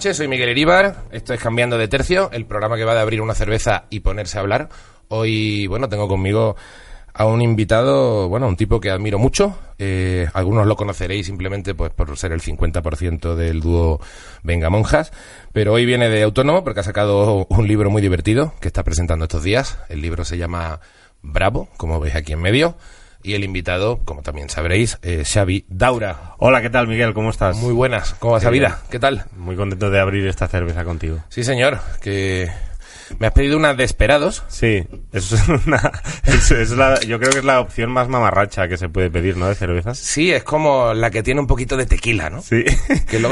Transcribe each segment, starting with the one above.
Soy Miguel Iríbar. Esto es Cambiando de Tercio, el programa que va de abrir una cerveza y ponerse a hablar. Hoy, bueno, tengo conmigo a un invitado, bueno, un tipo que admiro mucho. Eh, algunos lo conoceréis simplemente pues por ser el 50% del dúo Venga Monjas. Pero hoy viene de autónomo porque ha sacado un libro muy divertido que está presentando estos días. El libro se llama Bravo, como veis aquí en medio. Y el invitado, como también sabréis, es Xavi Daura. Hola, ¿qué tal, Miguel? ¿Cómo estás? Muy buenas, ¿cómo va esa vida? ¿Qué tal? Muy contento de abrir esta cerveza contigo. Sí, señor, que me has pedido una de esperados. Sí, es una, es, es la, yo creo que es la opción más mamarracha que se puede pedir, ¿no? De cervezas. Sí, es como la que tiene un poquito de tequila, ¿no? Sí. Que lo-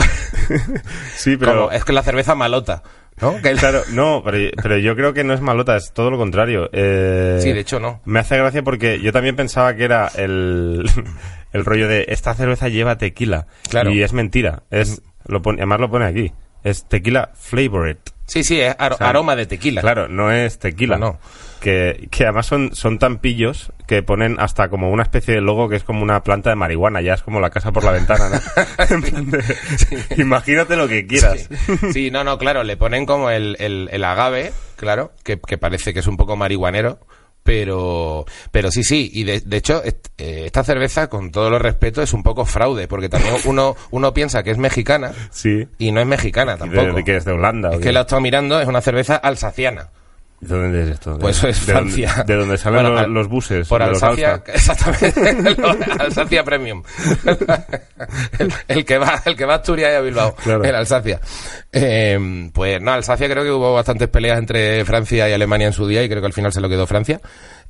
Sí, pero... como- es que la cerveza malota, ¿no? Que- Claro, no, pero, pero yo creo que no es malota, es todo lo contrario. Eh, Sí, de hecho no. Me hace gracia porque yo también pensaba que era el, el rollo de esta cerveza lleva tequila. Claro. Y es mentira. Es, lo pone, además lo pone aquí. Es tequila flavored. Sí, sí, es ar- O sea, aroma de tequila. Claro, no es tequila. No, no. Que, que además son, son tan pillos que ponen hasta como una especie de logo que es como una planta de marihuana, ya es como la casa por la ventana, Imagínate lo que quieras. Sí. Sí, no, no, claro, le ponen como el, el, el agave, claro, que, que parece que es un poco marihuanero, pero, pero sí, sí, y de, de hecho, est- eh, esta cerveza, con todo los respeto, es un poco fraude, porque también uno, uno piensa que es mexicana Sí. y no es mexicana ¿Y tampoco. ¿De, de qué es? ¿De Holanda? Es que la he estado mirando, es una cerveza alsaciana. ¿De dónde es esto? Pues ¿De, es de Francia. De donde salen Bueno, los, buses. Por Alsacia, exactamente. Alsacia Premium. el, el que va, el que va a Asturias y a Bilbao. Claro. El Alsacia. Eh, pues no, Alsacia creo que hubo bastantes peleas entre Francia y Alemania en su día y creo que al final se lo quedó Francia.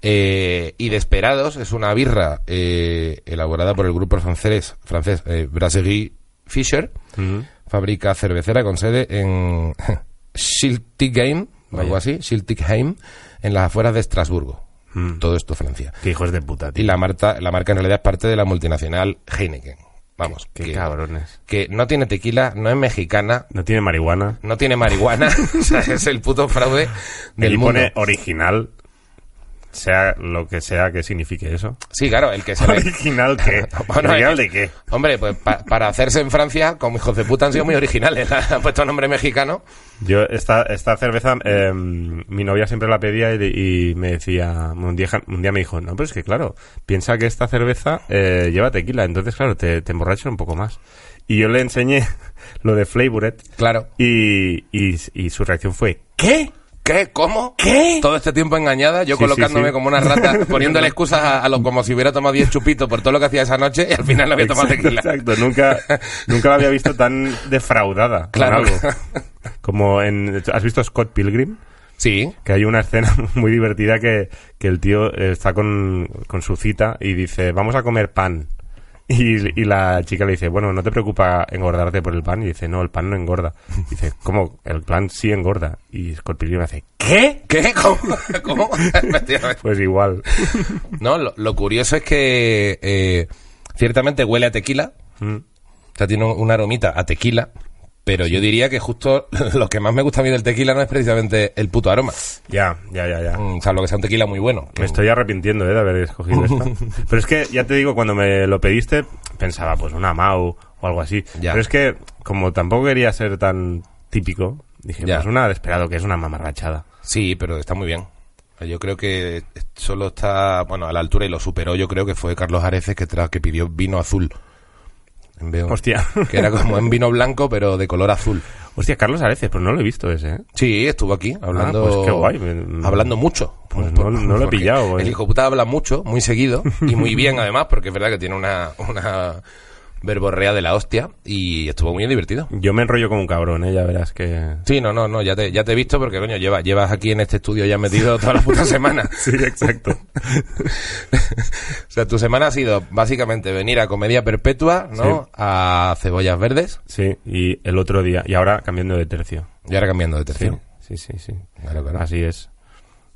Eh, y Desperados es una birra eh, elaborada por el grupo francés, francés eh, Brasserie Fischer. Ujú. Fábrica cervecera con sede en Schiltigheim, o algo así, Schiltigheim, en las afueras de Estrasburgo. Mm. Todo esto Francia. Qué hijos de puta, Y tío. la marca, la marca en realidad es parte de la multinacional Heineken. Vamos, Qué que, cabrones. que no tiene tequila, no es mexicana, No tiene marihuana. no tiene marihuana, o sea, es el puto fraude del y mundo. pone original, sea lo que sea que signifique eso. Sí, claro, el que se. ¿Original qué? Bueno, ¿Original de qué? Hombre, pues pa- para hacerse en Francia, como hijos de puta han sido muy originales. Han puesto nombre mexicano. Yo, esta, esta cerveza, eh, mi novia siempre la pedía y, y me decía, un día, un día me dijo, no, pero es que claro, piensa que esta cerveza eh, lleva tequila, entonces claro, te, te emborracha un poco más. Y yo le enseñé lo de Flavored Claro. y, y, y su reacción fue, ¿qué? ¿Qué? ¿Cómo? ¿Qué? Todo este tiempo engañada, yo Sí, colocándome sí, sí. como una rata, poniéndole excusas a, a lo como si hubiera tomado 10 chupitos por todo lo que hacía esa noche y al final no había tomado Exacto, tequila. exacto. Nunca, nunca la había visto tan defraudada Claro. algo. Como en, ¿has visto Scott Pilgrim? Sí, que hay una escena muy divertida que, que el tío eh, está con, con su cita y dice, vamos a comer pan. Y, y la chica le dice, bueno, ¿no te preocupa engordarte por el pan? Y dice, no, el pan no engorda. Y dice, ¿cómo? El pan sí engorda. Y Scott Pilgrim hace, ¿qué? ¿Qué? ¿Cómo? Pues igual. no, lo, lo curioso es que eh, ciertamente huele a tequila, Mm. o sea, tiene un aromita a tequila, pero yo diría que justo lo que más me gusta a mí del tequila no es precisamente el puto aroma, Ya, ya, ya, ya. Mm, salvo que sea un tequila muy bueno. Me estoy arrepintiendo eh, de haber escogido esta. Pero es que, ya te digo, cuando me lo pediste, pensaba, pues una Mau o algo así. Ya. Pero es que, como tampoco quería ser tan típico, dije, Ya. pues una desesperado, que es una mamarrachada. Sí, pero está muy bien. Yo creo que solo está, bueno, a la altura y lo superó. Yo creo que fue Carlos Areces que pidió vino azul. En Hostia. Que era como en vino blanco, pero de color azul. Hostia, Carlos Areces, pues no lo he visto ese, ¿eh? Sí, estuvo aquí hablando. pues qué guay. Me- Hablando mucho. Pues no- no lo he pillado, eh. El hijo puta habla mucho, muy seguido y muy bien además, porque es verdad que tiene una, una verborrea de la hostia y estuvo muy divertido. Yo me enrollo como un cabrón, ¿eh? Ya verás que... Sí, no, no, no, ya te, ya te he visto porque, coño, llevas, llevas aquí en este estudio ya metido toda la puta semana. Sí, exacto. o sea, tu semana ha sido básicamente venir a Comedia Perpetua, ¿no? Sí. A Cebollas Verdes Sí, y el otro día, y ahora cambiando de tercio. y ahora cambiando de Sí, tercio. sí, sí, sí. Claro, claro. Así es.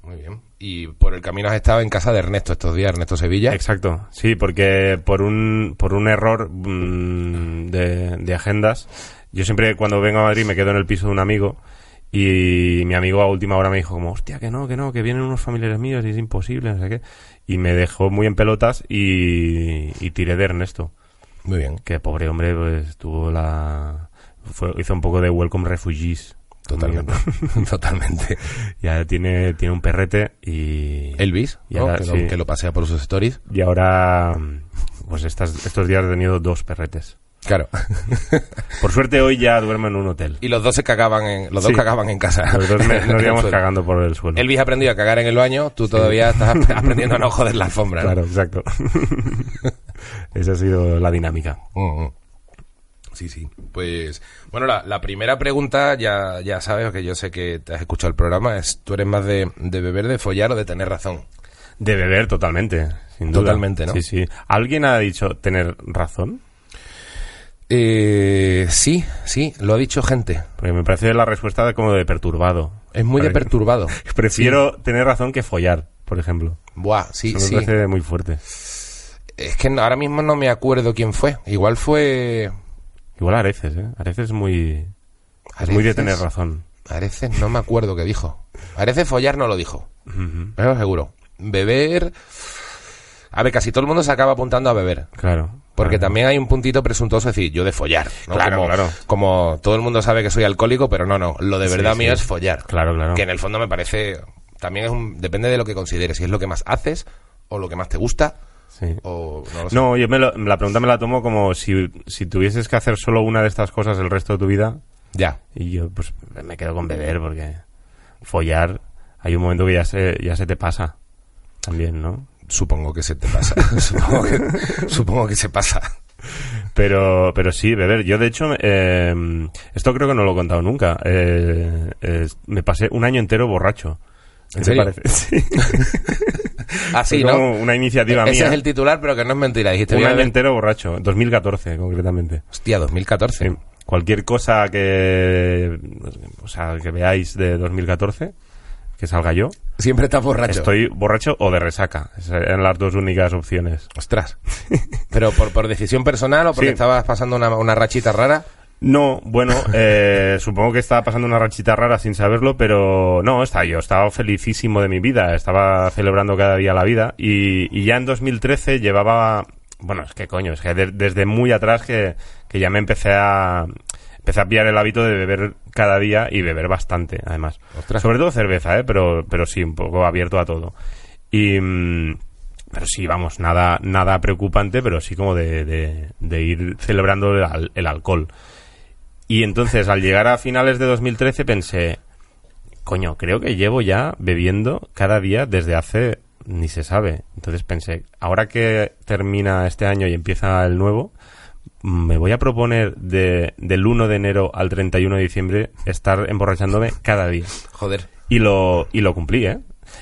Muy bien. Y por el camino has estado en casa de Ernesto estos días, Ernesto Sevilla. Exacto, sí, porque por un, por un error mm, de, de agendas, yo siempre cuando vengo a Madrid me quedo en el piso de un amigo y mi amigo a última hora me dijo como, hostia, que no, que no, que vienen unos familiares míos y es imposible, no sé qué. Y me dejó muy en pelotas y, y tiré de Ernesto, Muy bien. que pobre hombre pues tuvo la... fue- hizo un poco de Welcome Refugees. Totalmente. Totalmente. Ya tiene, tiene un perrete y... Elvis, Y ¿no? ahora, que, lo, sí. que lo pasea por sus stories. Y ahora, pues estas, estos días he tenido dos perretes. Claro. Por suerte hoy ya duermo en un hotel. y los dos se cagaban en, los dos cagaban en casa. Los dos me- nos íbamos cagando por el suelo. Elvis ha aprendido a cagar en el baño, tú todavía estás ap- aprendiendo a no joder la alfombra. ¿no? Claro, exacto. Esa ha sido la dinámica. Mm, mm. Sí, sí. Pues, bueno, la, la primera pregunta, ya, ya sabes, que yo sé que te has escuchado el programa, es, ¿tú eres más de, de beber, de follar o de tener razón? De beber totalmente, sin duda. Totalmente, ¿no? Sí, sí. ¿Alguien ha dicho tener razón? Eh, sí, sí, lo ha dicho gente. Porque me parece la respuesta de como de perturbado. Es muy de perturbado. Prefiero tener razón que follar, por ejemplo. Buah, sí, Eso me sí. parece muy fuerte. Es que ahora mismo no me acuerdo quién fue. Igual fue... Igual Areces, ¿eh? Areces es muy... Es muy de tener razón. Areces no me acuerdo qué dijo. Areces follar no lo dijo. Eso seguro. Beber... A ver, casi todo el mundo se acaba apuntando a beber. Claro. Porque Claro. también hay un puntito presuntuoso de decir, yo de follar. ¿no? Claro, como, claro. como todo el mundo sabe que soy alcohólico, pero no, no. Lo de verdad sí. mío es follar. Claro, claro. Que en el fondo me parece... También es un... Depende de lo que consideres. Si es lo que más haces o lo que más te gusta Sí. o no lo sé. No, yo me lo- la pregunta me la tomo como si, si tuvieses que hacer solo una de estas cosas el resto de tu vida. Ya. Y yo, pues, me quedo con beber porque follar, hay un momento que ya se, ya se te pasa. También, ¿no? Supongo que se te pasa. supongo, que, supongo que se pasa. Pero, pero sí, beber. Yo, de hecho, eh, esto creo que no lo he contado nunca. Eh, eh, me pasé un año entero borracho. ¿Qué ¿En serio? parece? Sí. Así, Fue ¿no? como una iniciativa Ese mía. es el titular, pero que no es mentira. Dijiste, un año beber- entero borracho. 2014, concretamente. Hostia, 2014. Sí. Cualquier cosa que, o sea, que veáis de 2014, que salga yo, Siempre estás borracho. estoy borracho o de resaca. Esas eran las dos únicas opciones. Ostras. Pero por, por decisión personal o porque Sí. estabas pasando una, una rachita rara. No, bueno, eh, supongo que estaba pasando una rachita rara sin saberlo, pero no, está, yo estaba felicísimo de mi vida, estaba celebrando cada día la vida y, y ya en 2013 llevaba, bueno, es que coño, es que de- desde muy atrás que, que ya me empecé a, empecé a pillar el hábito de beber cada día y beber bastante, además. Ostras. Sobre todo cerveza, ¿eh? pero, pero sí, un poco abierto a todo. Y, mm, pero sí, vamos, nada, nada preocupante, pero sí como de, de, de ir celebrando el alcohol. Y entonces, al llegar a finales de 2013, pensé, coño, creo que llevo ya bebiendo cada día desde hace, ni se sabe. Entonces pensé, ahora que termina este año y empieza el nuevo, me voy a proponer de, del 1 de enero al 31 de diciembre estar emborrachándome cada día. Joder. Y lo, y lo cumplí, ¿eh?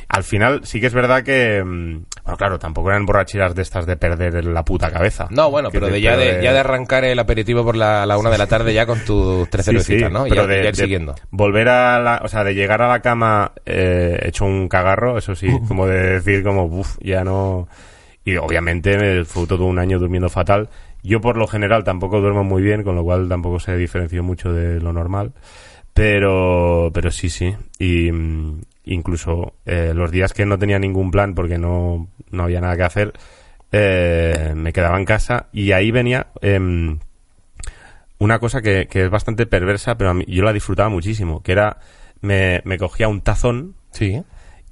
Al final sí que es verdad que... mm, Bueno, claro, tampoco eran borracheras de estas de perder la puta cabeza. No, bueno, pero de ya, de, ya de arrancar el aperitivo por la, la una de la tarde ya con tus tres Sí, cervecitas, sí, ¿no? Y pero ya, de, ya ir de siguiendo. volver a la, o sea, de llegar a la cama eh, hecho un cagarro, eso sí, como de decir como, uff, ya no... Y obviamente eh, fue todo un año durmiendo fatal. Yo por lo general tampoco duermo muy bien, con lo cual tampoco se diferenció mucho de lo normal. Pero, pero sí, sí. Y mm, incluso eh, los días que no tenía ningún plan porque no, no había nada que hacer, eh, me quedaba en casa y ahí venía... em, una cosa que, que es bastante perversa, pero a mí, yo la disfrutaba muchísimo, que era, me, me cogía un tazón Sí.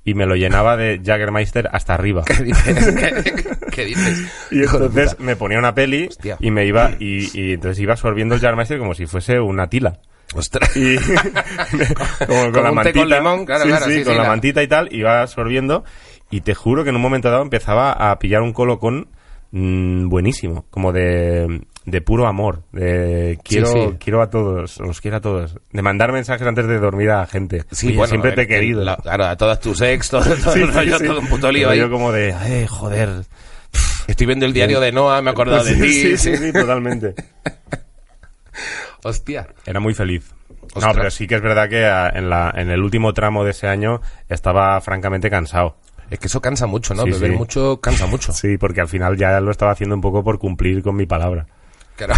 y me lo llenaba de Jaggermeister hasta arriba. ¿Qué dices? ¿Qué, qué dices? Y entonces me ponía una peli Hostia. y me iba, y, y entonces iba absorbiendo el Jaggermeister como si fuese una tila. Ostras. Y como Como un té con limón, claro, sí, claro, sí, sí, con la la- mantita y tal, iba absorbiendo y te juro que en un momento dado empezaba a pillar un colocón mm, buenísimo, como de, de puro amor, de quiero, quiero a todos, los quiero a todos, de mandar mensajes antes de dormir a la gente. Sí, Oye, bueno, siempre a te he querido. la- claro, a todas tus ex, todo, todo rollo, sí. todo un puto lío ahí. rollo como de, "Ay, joder. Estoy viendo el diario de Noah, me he acordado de ti. sí, sí, totalmente. Hostia. Era muy feliz. Ostras. No, pero sí que es verdad que ah, en, la, en el último tramo de ese año estaba francamente cansado. Es que eso cansa mucho, ¿no? Sí, Beber sí. mucho cansa mucho. Sí, porque al final ya lo estaba haciendo un poco por cumplir con mi palabra. Claro.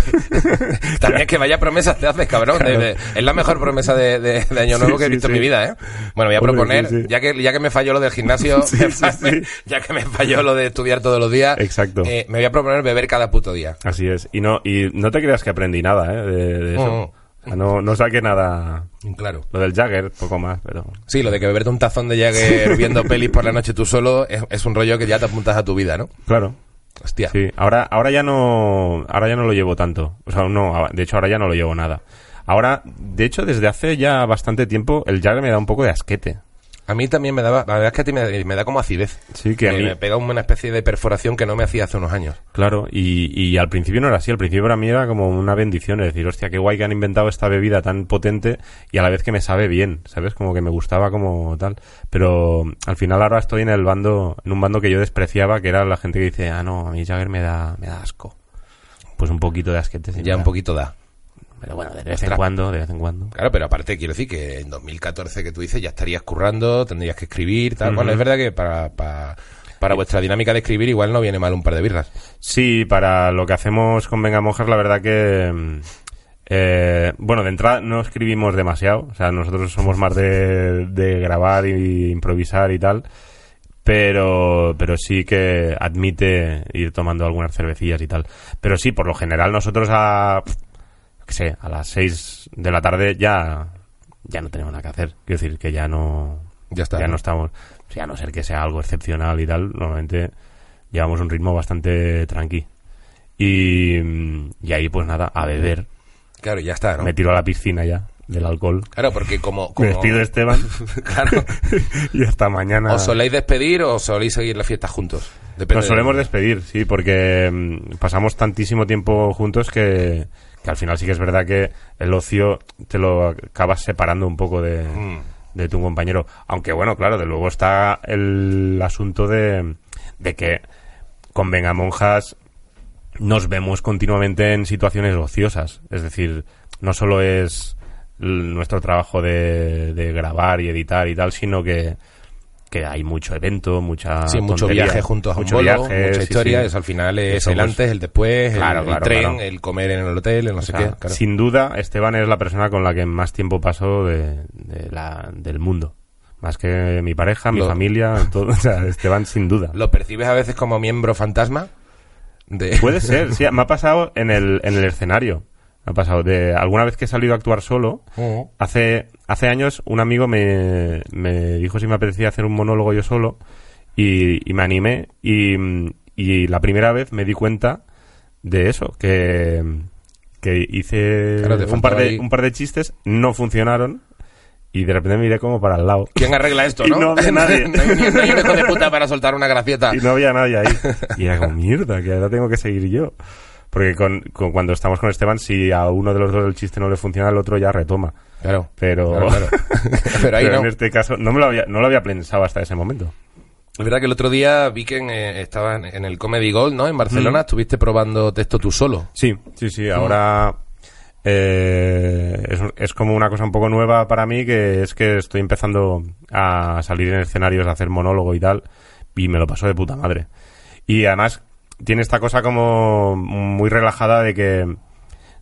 También que vaya promesas te haces, cabrón. De- de- es la mejor promesa de, Año Sí, Nuevo que he sí, visto en sí. mi vida, ¿eh? Bueno, voy a Hombre, proponer. Ya, que, ya que me falló lo del gimnasio, ya que me falló lo de estudiar todos los días, Exacto. eh, me voy a proponer beber cada puto día. Así es. Y no, y no te creas que aprendí nada ¿eh? de, eso. Mm. O sea, no, no saqué nada. Claro. Lo del Jagger, poco más, pero. Sí, lo de que beberte un tazón de Jagger viendo pelis por la noche tú solo es, es un rollo que ya te apuntas a tu vida, ¿no? Claro. Hostia. Sí, ahora, ahora ya no, ahora ya no lo llevo tanto. O sea, no, de hecho ahora ya no lo llevo nada. Ahora, de hecho, desde hace ya bastante tiempo, el Jagger me da un poco de asquete. A mí también me daba, la verdad es que a ti me, me da como acidez. Sí, que a me, mí- me pega una especie de perforación que no me hacía hace unos años. Claro, y, y al principio no era así, al principio para mí era como una bendición, es decir, hostia, qué guay que han inventado esta bebida tan potente y a la vez que me sabe bien, ¿sabes? Como que me gustaba como tal. Pero al final ahora estoy en el bando, en un bando que yo despreciaba, que era la gente que dice, ah, no, a mí Jagger me da, me da asco. Pues un poquito de asquete. Ya un poquito da. Pero bueno, de vez en cuando, de vez en cuando. Claro, pero aparte quiero decir que en 2014 que tú dices ya estarías currando, tendrías que escribir, tal. Ujú. Bueno, es verdad que para, para, para vuestra dinámica de escribir igual no viene mal un par de birras. Sí, para lo que hacemos con Venga Monjas, la verdad que... eh, bueno, de entrada no escribimos demasiado, o sea, nosotros somos más de, de grabar y improvisar y tal, pero, pero sí que admite ir tomando algunas cervecillas y tal. Pero sí, por lo general nosotros a, qué sé, a las 6 de la tarde ya, ya no tenemos nada que hacer. Quiero decir que ya no, Ya está. ya ¿no? no estamos, o sea, a no ser que sea algo excepcional y tal, normalmente llevamos un ritmo bastante tranqui. Y, y ahí pues nada, a beber. Claro, ya está, ¿no? Me tiro a la piscina ya del alcohol. Claro, porque como... Me como despido Esteban claro. y hasta mañana. ¿Os soléis despedir o soléis seguir la fiesta juntos? Depende Nos de- solemos despedir, sí, porque mm, pasamos tantísimo tiempo juntos que, que al final sí que es verdad que el ocio te lo acabas separando un poco de, Mm. de tu compañero. Aunque bueno, claro, de luego está el asunto de, de que con Vengamonjas nos vemos continuamente en situaciones ociosas. Es decir, no solo es nuestro trabajo de, de grabar y editar y tal, sino que, que hay mucho evento, mucha Sí, mucho tontería, viaje juntos a un mucho bolo, viaje, mucha historia, sí. eso al final es Eso, el pues, antes, el después, el- Claro, el, claro, tren, claro. el comer en el hotel, el no O sé sea, qué. claro. Sin duda, Esteban es la persona con la que más tiempo paso de, de la, del mundo. Más que mi pareja, mi Lo- familia, todo. O sea, Esteban sin duda. ¿Lo percibes a veces como miembro fantasma? De... Puede ser, sí. Me ha pasado en el, en el escenario. Ha pasado de alguna vez que he salido a actuar solo. Hace, hace años un amigo me, me dijo si me apetecía hacer un monólogo yo solo y, y me animé y, y la primera vez me di cuenta de eso, que, que hice Claro, un, par de, un par de chistes, no funcionaron y de repente me miré como para el lado. ¿Quién arregla esto, Y no? no había nadie. no, hay, no un hijo de puta para soltar una gracieta. Y no había nadie ahí. Y era como, mierda, que ahora tengo que seguir yo. Porque con, con- cuando estamos con Esteban, si a uno de los dos el chiste no le funciona, el otro ya retoma. Claro. Pero, Claro, claro. Pero ahí pero no. en este caso no me lo había, no lo había pensado hasta ese momento. Es verdad que el otro día vi que en, eh, estaba en, en el Comedy Gold, ¿no? En Mm. Barcelona, estuviste probando texto tú solo. Sí, sí, sí. Ahora eh, es, es como una cosa un poco nueva para mí, que es que estoy empezando a salir en escenarios, a hacer monólogo y tal, y me lo paso de puta madre. Y además tiene esta cosa como muy relajada de que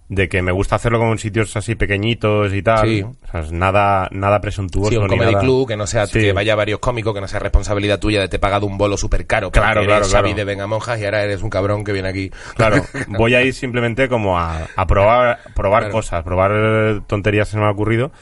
de que me gusta hacerlo como en sitios así pequeñitos y tal. Sí. O sea, es nada, nada presuntuoso. Sí, un comedy nada- club, que no sea Sí. que vaya varios cómicos, que no sea responsabilidad tuya de te he pagado un bolo súper caro. Claro, claro, eres Xavi claro. de Venga Monjas y ahora eres un cabrón que viene aquí. Claro, voy a ir simplemente como a, a probar, probar Claro. cosas, probar eh, tonterías que se me han ocurrido.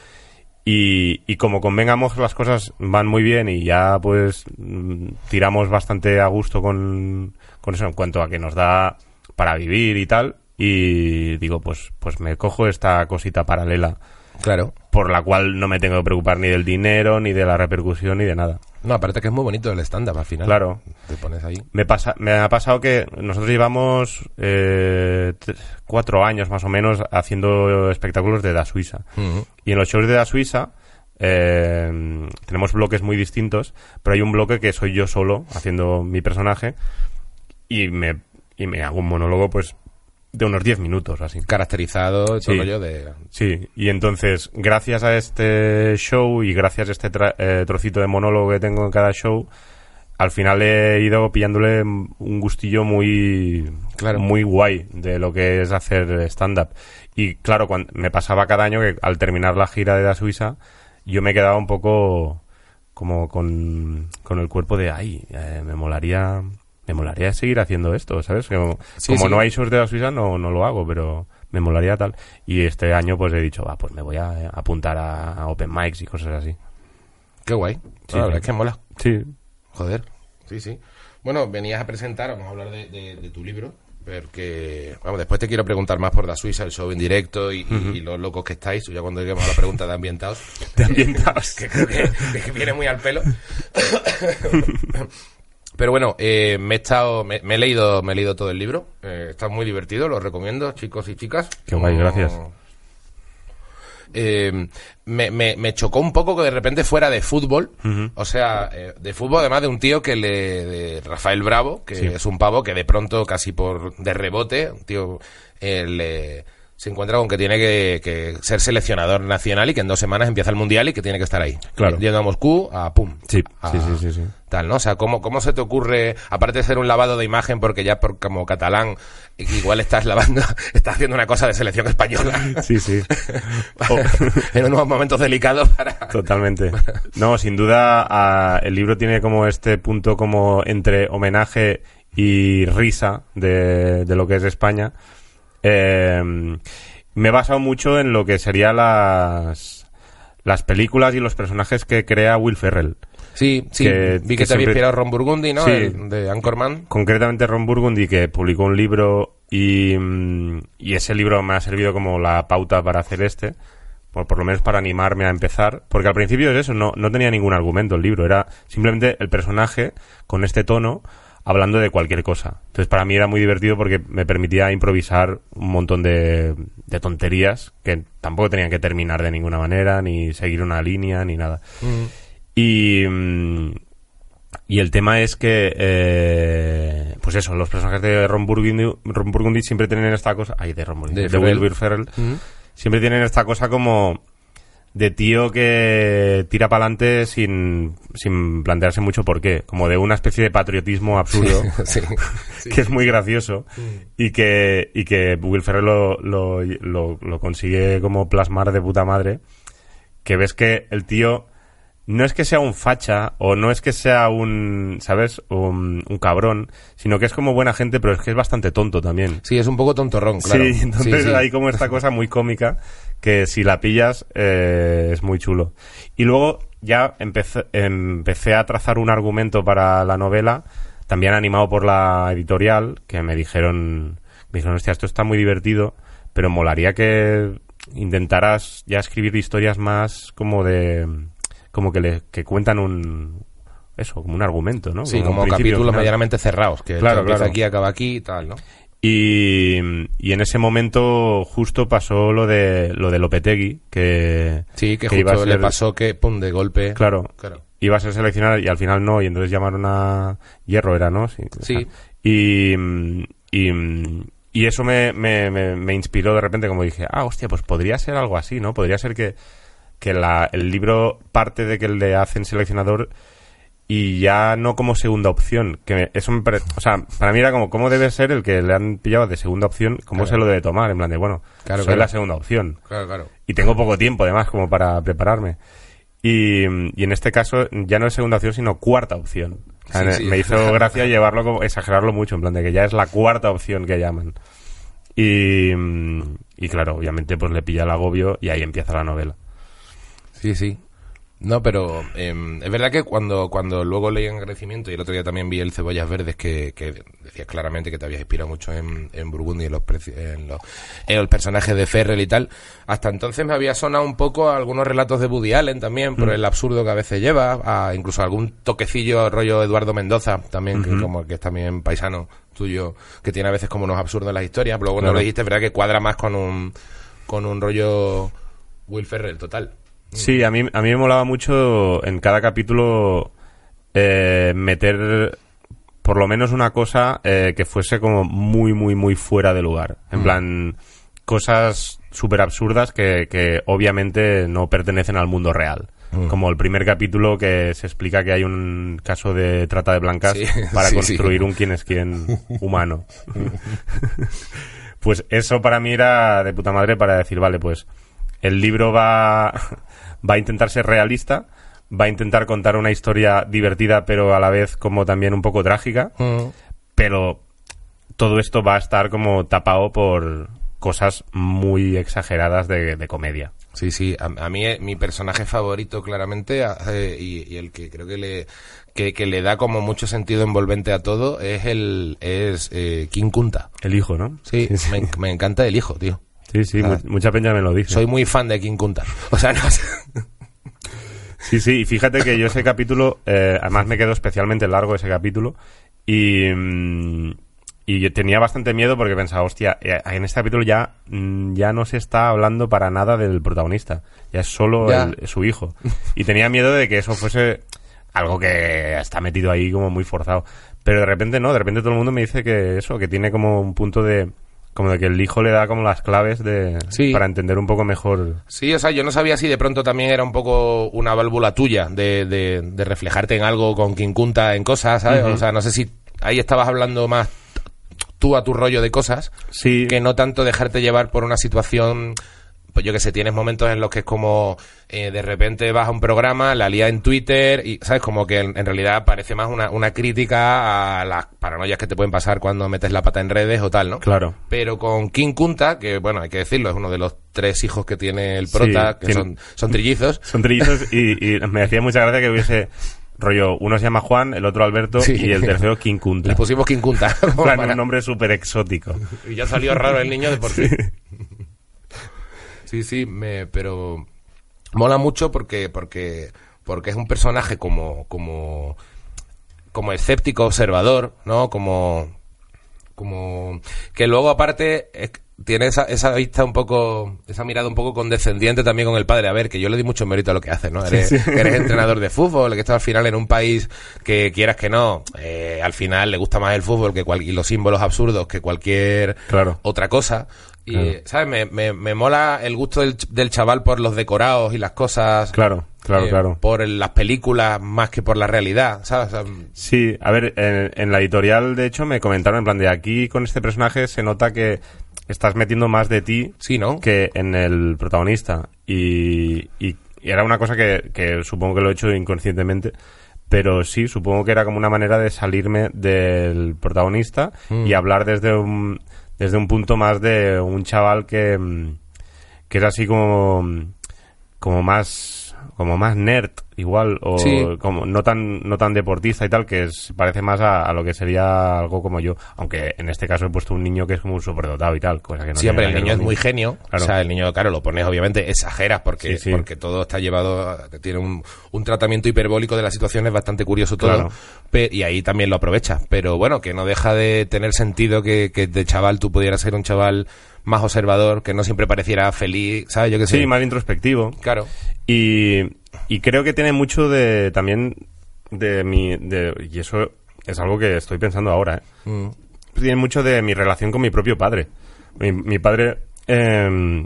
Y, y como convengamos las cosas van muy bien y ya pues mm, tiramos bastante a gusto con, con eso en cuanto a que nos da para vivir y tal. Y digo, pues, pues me cojo esta cosita paralela Claro. por la cual no me tengo que preocupar ni del dinero, ni de la repercusión, ni de nada. No, aparte que es muy bonito el stand-up al final. Claro. Te pones ahí. Me, pasa, me ha pasado que nosotros llevamos eh, cuatro años más o menos haciendo espectáculos de Da Suiza. Y en los shows de Da Suiza eh, tenemos bloques muy distintos, pero hay un bloque que soy yo solo haciendo mi personaje y me, y me hago un monólogo pues de unos 10 minutos así. Caracterizado, todo Sí. rollo de... Sí, y entonces, gracias a este show y gracias a este tra- eh, trocito de monólogo que tengo en cada show, al final he ido pillándole un gustillo muy, Claro. muy guay de lo que es hacer stand-up. Y claro, cuando me pasaba cada año que al terminar la gira de la Suiza, yo me quedaba un poco como con, con el cuerpo de, ay, eh, me molaría... Me molaría seguir haciendo esto, ¿sabes? Como, Sí, como sí. no hay shows de la Suiza, no, no lo hago, pero me molaría tal. Y este año pues he dicho, va, pues me voy a eh, apuntar a, Open Mics y cosas así. Qué guay. Sí, la verdad es que mola. Sí. Joder. Sí, sí. Bueno, venías a presentar, vamos a hablar de, de- de tu libro, porque, vamos, después te quiero preguntar más por Da Suiza, el show en directo y, los locos que estáis, ya cuando lleguemos a la pregunta de ambientados, De ambientados. que creo que, que viene muy al pelo. Pero bueno, eh, me he estado, me, me he leído, me he leído todo el libro. Eh, está muy divertido, lo recomiendo, chicos y chicas. Qué guay, gracias. Eh, me, me, me chocó un poco que de repente fuera de fútbol, o sea, eh, de fútbol además de un tío que le, de Rafael Bravo, que Sí. es un pavo que de pronto casi por de rebote, un tío eh, le- se encuentra con que tiene que, que ser seleccionador nacional y que en dos semanas empieza el mundial y que tiene que estar ahí. Claro. Yendo a Moscú, a pum. Sí, a- sí, sí, sí, sí. Tal, ¿no? O sea, ¿cómo, ¿cómo se te ocurre, aparte de ser un lavado de imagen, porque ya por, como catalán, igual estás lavando, estás haciendo una cosa de selección española? Sí, sí. Oh. en unos momentos delicados para... Totalmente. No, sin duda a- el libro tiene como este punto como entre homenaje y risa de, de lo que es España. Eh, me he basado mucho en lo que serían las, las películas y los personajes que crea Will Ferrell. Sí, sí, Que- vi que, que te había inspirado Ron Burgundy, ¿no? Sí. El de Anchorman. concretamente Ron Burgundy que publicó un libro y, mm, y ese libro me ha servido como la pauta para hacer este por, por lo menos para animarme a empezar porque al principio es eso no, no tenía ningún argumento el libro era simplemente el personaje con este tono hablando de cualquier cosa entonces para mí era muy divertido porque me permitía improvisar un montón de, de tonterías que tampoco tenían que terminar de ninguna manera ni seguir una línea ni nada y mm, y el tema es que, eh, pues eso, los personajes de Ron Burgundy, Ron Burgundy siempre tienen esta cosa, ay, de Ron Burgundy, De de, Ferrell. Will Ferrell, Ujú. siempre tienen esta cosa como de tío que tira para adelante sin, sin plantearse mucho por qué, como de una especie de patriotismo absurdo. sí. sí. que es muy gracioso y que y que Will Ferrell lo, lo, lo, lo consigue como plasmar de puta madre que ves que el tío no es que sea un facha o no es que sea un, ¿sabes? Un, un cabrón, sino que es como buena gente, pero es que es bastante tonto también. Sí, es un poco tontorrón, claro. Sí, entonces Sí, sí. hay como esta cosa muy cómica que si la pillas eh, es muy chulo. Y luego ya empecé, empecé a trazar un argumento para la novela, también animado por la editorial, que me dijeron, me dijeron, hostia, esto está muy divertido, pero molaría que intentaras ya escribir historias más como de, como que le, que cuentan un, eso, como un argumento, ¿no? Sí, como capítulos medianamente cerrados, que Claro, empieza claro. aquí, acaba aquí y tal, ¿no? Y, y en ese momento justo pasó lo de lo de Lopetegui, que, Sí, que, que iba a justo le pasó que, pum, de golpe. claro, Claro. iba a ser seleccionado y al final no, y entonces llamaron a Hierro, era, ¿no? Sí. Sí. Y, y, y eso me, me, me, me inspiró de repente, como dije, ah, hostia, pues podría ser algo así, ¿no? Podría ser que, que la, el libro parte de que le hacen seleccionador y ya no como segunda opción. Que eso me pare- O sea, para mí era como, ¿cómo debe ser el que le han pillado de segunda opción? ¿Cómo Claro. se lo debe tomar? En plan de, bueno, Claro, soy claro. la segunda opción. Claro, claro. Y tengo poco tiempo, además, como para prepararme. Y, y en este caso, ya no es segunda opción, sino cuarta opción. O sea, Sí, me- sí. Me hizo gracia llevarlo como, exagerarlo mucho, en plan de que ya es la cuarta opción que llaman. Y, y claro, obviamente, pues le pilla el agobio y ahí empieza la novela. Sí, sí. No, pero em, es verdad que cuando, cuando luego leí en agradecimiento y el otro día también vi el Cebollas Verdes que, que decías claramente que te habías inspirado mucho en, en Burgundy, en los, en los, en los personajes de Ferrell y tal, hasta entonces me había sonado un poco a algunos relatos de Woody Allen también, por el absurdo que a veces lleva, a incluso algún toquecillo rollo Eduardo Mendoza también, que como que es también paisano tuyo, que tiene a veces como unos absurdos en las historias, pero luego no Claro. lo dijiste, es verdad que cuadra más con un, con un rollo Will Ferrell total. Sí, a mí, a mí me molaba mucho en cada capítulo eh, meter por lo menos una cosa eh, que fuese como muy, muy, muy fuera de lugar. En plan, cosas súper absurdas que, que obviamente no pertenecen al mundo real. Como el primer capítulo que se explica que hay un caso de trata de blancas Sí, para sí, construir sí. un quién es quién humano. pues eso para mí era de puta madre para decir, vale, pues el libro va, va a intentar ser realista, va a intentar contar una historia divertida, pero a la vez como también un poco trágica, pero todo esto va a estar como tapado por cosas muy exageradas de, de comedia. Sí, sí, a, a mí eh, mi personaje favorito claramente eh, y, y el que creo que le que, que le da como mucho sentido envolvente a todo es el es eh, King Kunta. El hijo, ¿no? Sí, Me, en- me encanta el hijo, tío. Sí, sí, Ah. mu- mucha peña me lo dice. Soy muy fan de King Kunta. O sea, no sé. Sí, sí, y fíjate que yo ese capítulo, eh, además me quedó especialmente largo ese capítulo, y, mm, y yo tenía bastante miedo porque pensaba, hostia, eh, en este capítulo ya, mm, ya no se está hablando para nada del protagonista, ya es solo Ya. el- su hijo. Y tenía miedo de que eso fuese algo que está metido ahí como muy forzado. Pero de repente no, de repente todo el mundo me dice que eso, que tiene como un punto de... Como de que el hijo le da como las claves de Sí. para entender un poco mejor Sí, o sea, yo no sabía si de pronto también era un poco una válvula tuya de, de, de reflejarte en algo con King Kunta en cosas, ¿sabes? O sea, no sé si ahí estabas hablando más tú a tu rollo de cosas Sí. que no tanto dejarte llevar por una situación pues yo que sé, tienes momentos en los que es como eh, de repente vas a un programa, la lía en Twitter y, ¿sabes? Como que en, en realidad parece más una, una crítica a las paranoias que te pueden pasar cuando metes la pata en redes o tal, ¿no? Claro. Pero con King Kunta, que bueno, hay que decirlo, es uno de los tres hijos que tiene el prota, Sí, que tiene- son, son trillizos. Son trillizos y, y me hacía mucha gracia que hubiese rollo, uno se llama Juan, el otro Alberto Sí. y el tercero King Kunta. Le pusimos como plan, para- un nombre súper exótico. Y ya salió raro el niño de por sí. Sí, sí, me, pero mola mucho porque, porque, porque es un personaje como, como, como escéptico observador, ¿no? Como, como, que luego aparte tiene esa, esa vista un poco, esa mirada un poco condescendiente también con el padre. A ver, que yo le di mucho mérito a lo que hace, ¿no? Eres, que eres entrenador de fútbol, que estás al final en un país que quieras que no, eh, al final le gusta más el fútbol que cual- y los símbolos absurdos que cualquier Claro. otra cosa. Y, Claro. ¿sabes? Me, me, me mola el gusto del, del chaval por los decorados y las cosas. Claro, claro, eh, claro. Por las películas más que por la realidad, ¿sabes? O sea, Sí, a ver, en, en la editorial, de hecho, me comentaron en plan de aquí con este personaje se nota que estás metiendo más de ti sí, ¿no? que en el protagonista. Y, y- y era una cosa que, que supongo que lo he hecho inconscientemente. Pero sí, supongo que era como una manera de salirme del protagonista Mm. y hablar desde un, desde un punto más de un chaval que, mm, que es así como, como más como más nerd igual o Sí. como no tan no tan deportista y tal que es, parece más a, a lo que sería algo como yo aunque en este caso he puesto un niño que es como un superdotado y tal cosa que no Siempre, el niño es muy genio. Claro. O sea, el niño, claro, lo pones, obviamente, exageras porque, Sí, porque todo está llevado, a- tiene un, un tratamiento hiperbólico de las situaciones bastante curioso todo. Claro. Pe- y ahí también lo aprovechas. Pero bueno, que no deja de tener sentido que, que de chaval tú pudieras ser un chaval más observador, que no siempre pareciera feliz, ¿sabes? Yo que sé. sí más introspectivo Claro. Y, y creo que tiene mucho de también de mi de, y eso es algo que estoy pensando ahora ¿eh? Mm. tiene mucho de mi relación con mi propio padre mi, mi padre eh,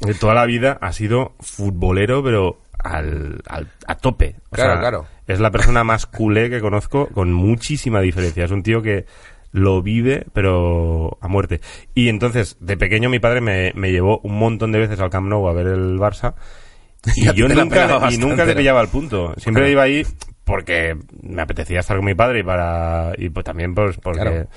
de toda la vida ha sido futbolero pero al, al- a tope O Claro, sea, claro. es la persona más culé que conozco con muchísima diferencia es un tío que lo vive, pero a muerte. Y entonces, de pequeño, mi padre me, me llevó un montón de veces al Camp Nou a ver el Barça. Y yo nunca, y nunca le pillaba el punto. Siempre iba ahí porque me apetecía estar con mi padre y para y pues también pues porque Claro.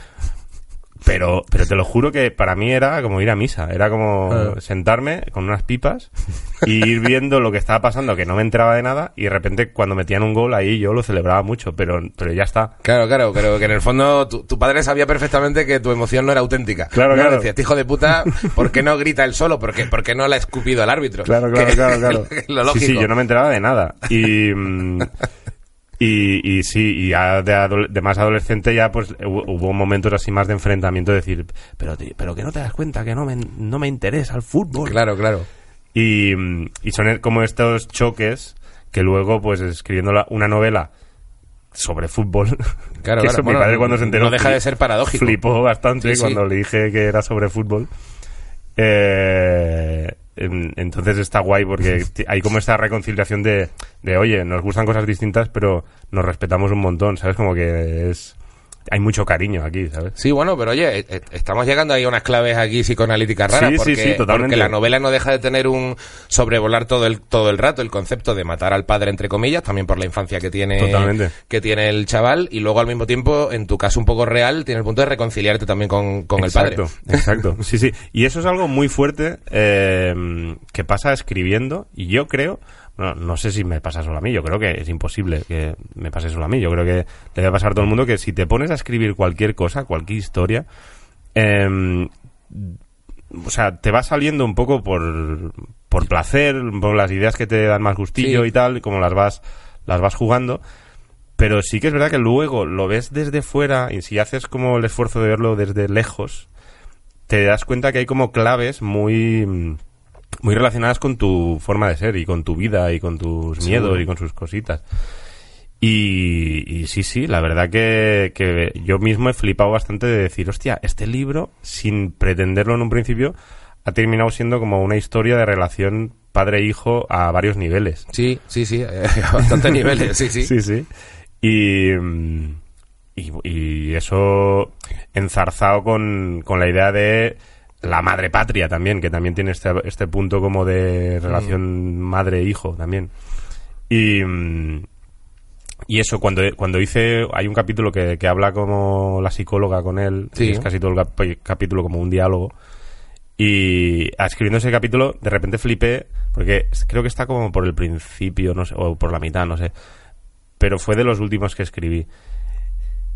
Pero, pero te lo juro que para mí era como ir a misa. Era como Ah. sentarme con unas pipas y ir viendo lo que estaba pasando, que no me enteraba de nada, y de repente cuando metían un gol ahí yo lo celebraba mucho, pero, pero ya está. Claro, claro, pero que en el fondo tu, tu padre sabía perfectamente que tu emoción no era auténtica. Claro, No, claro. Decía, este hijo de puta, ¿por qué no grita él solo? ¿Por qué, por qué no le ha escupido al árbitro? Claro, claro, Que- claro, claro. lo lógico. Sí, sí, yo no me enteraba de nada. Y, mm, y, y sí, y ya de, adole- de más adolescente ya pues hu- hubo momentos así más de enfrentamiento, de decir, pero, tío, pero que no te das cuenta que no me, no me interesa el fútbol. Claro, claro. Y, y son como estos choques que luego, pues escribiendo la- una novela sobre fútbol, Claro, que claro. eso mi padre cuando se enteró no deja de ser paradójico. Flipó bastante Sí, sí. cuando le dije que era sobre fútbol. Eh, entonces está guay porque hay como esta reconciliación de, de, oye, nos gustan cosas distintas, pero nos respetamos un montón, ¿sabes? Como que es... Hay mucho cariño aquí, ¿sabes? Sí, bueno, pero oye, eh, eh, estamos llegando ahí a unas claves aquí psicoanalíticas raras. Sí, sí, porque, sí, totalmente. porque la novela no deja de tener un sobrevolar todo el, todo el rato el concepto de matar al padre, entre comillas, también por la infancia que tiene, Totalmente. que tiene el chaval, y luego al mismo tiempo, en tu caso un poco real, tiene el punto de reconciliarte también con, con el padre. Exacto, exacto. Sí, sí. Y eso es algo muy fuerte eh, que pasa escribiendo y yo creo, bueno, no sé si me pasa solo a mí, yo creo que es imposible que me pase solo a mí, yo creo que le debe pasar a todo el mundo que si te pones a escribir cualquier cosa, cualquier historia, eh, o sea, te va saliendo un poco por, por placer, por las ideas que te dan más gustillo Sí. y tal, como las vas, las vas jugando. Pero sí que es verdad que luego lo ves desde fuera y si haces como el esfuerzo de verlo desde lejos, te das cuenta que hay como claves muy muy relacionadas con tu forma de ser y con tu vida y con tus miedos y con sus cositas. Y, y sí, sí, la verdad que, que yo mismo he flipado bastante de decir, hostia, este libro, sin pretenderlo en un principio, ha terminado siendo como una historia de relación padre-hijo a varios niveles. Sí, sí, sí, eh, a bastantes niveles, sí, sí. Sí, sí. Y, y, y eso enzarzado con, con la idea de la madre patria también, que también tiene este, este punto como de relación madre-hijo también. Y, mm, y eso, cuando, cuando hice, hay un capítulo que, que habla como la psicóloga con él, Sí. y es casi todo el cap- capítulo como un diálogo. Y ah, escribiendo ese capítulo, de repente flipé, porque creo que está como por el principio, no sé, o por la mitad, no sé. Pero fue de los últimos que escribí.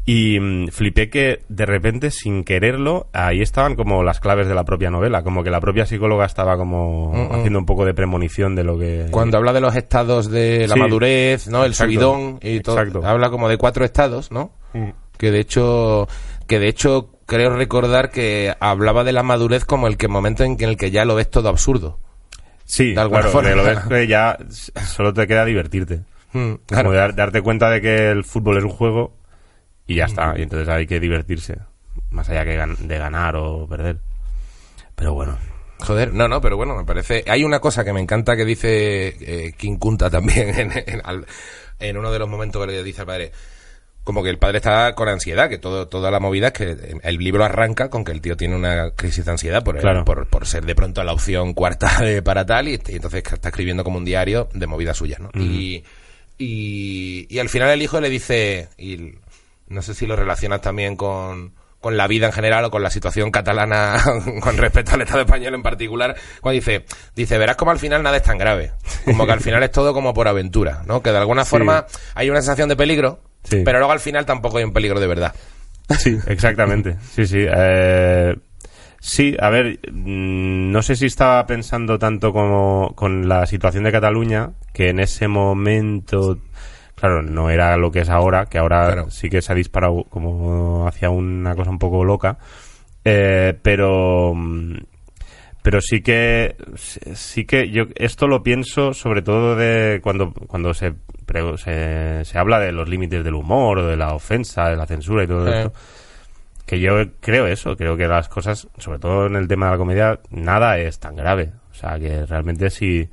Y mm, flipé que de repente, sin quererlo, ahí estaban como las claves de la propia novela. Como que la propia psicóloga estaba como Mm, haciendo un poco de premonición de lo que. Cuando habla de los estados de la Sí. madurez, ¿no? El Exacto. subidón y todo. Exacto. Habla como de cuatro estados, ¿no? Mm. Que de hecho, que de hecho creo recordar que hablaba de la madurez como el que momento en el que ya lo ves todo absurdo. Sí, de alguna claro, forma. que lo ves que ya solo te queda divertirte. Mm, Como de darte cuenta de que el fútbol es un juego y ya está. Y entonces hay que divertirse. Más allá que gan- de ganar o perder. Pero bueno. Joder, no, no, pero bueno, me parece. Hay una cosa que me encanta que dice eh, King Kunta también en, en, al- en uno de los momentos que le dice al padre. Como que el padre está con ansiedad, que todo, toda la movida es que el libro arranca con que el tío tiene una crisis de ansiedad por, Claro. por, por ser de pronto la opción cuarta de, para tal, y, y entonces está escribiendo como un diario de movida suya, ¿no? y, y, y al final el hijo le dice, y no sé si lo relacionas también con, con la vida en general o con la situación catalana con respecto al Estado español en particular, cuando dice, dice, verás como al final nada es tan grave, como que al final es todo como por aventura, ¿no? Que de alguna Sí. forma hay una sensación de peligro, Sí. pero luego al final tampoco hay un peligro de verdad. Sí, exactamente. Sí, sí. Eh, sí, a ver, mm, no sé si estaba pensando tanto como con la situación de Cataluña, que en ese momento, claro, no era lo que es ahora, que ahora Claro. sí que se ha disparado como hacia una cosa un poco loca. Eh, pero mm, pero sí que sí que yo esto lo pienso sobre todo de cuando cuando se se, se habla de los límites del humor o de la ofensa de la censura y todo Sí. esto que yo creo eso creo que las cosas sobre todo en el tema de la comedia nada es tan grave o sea que realmente si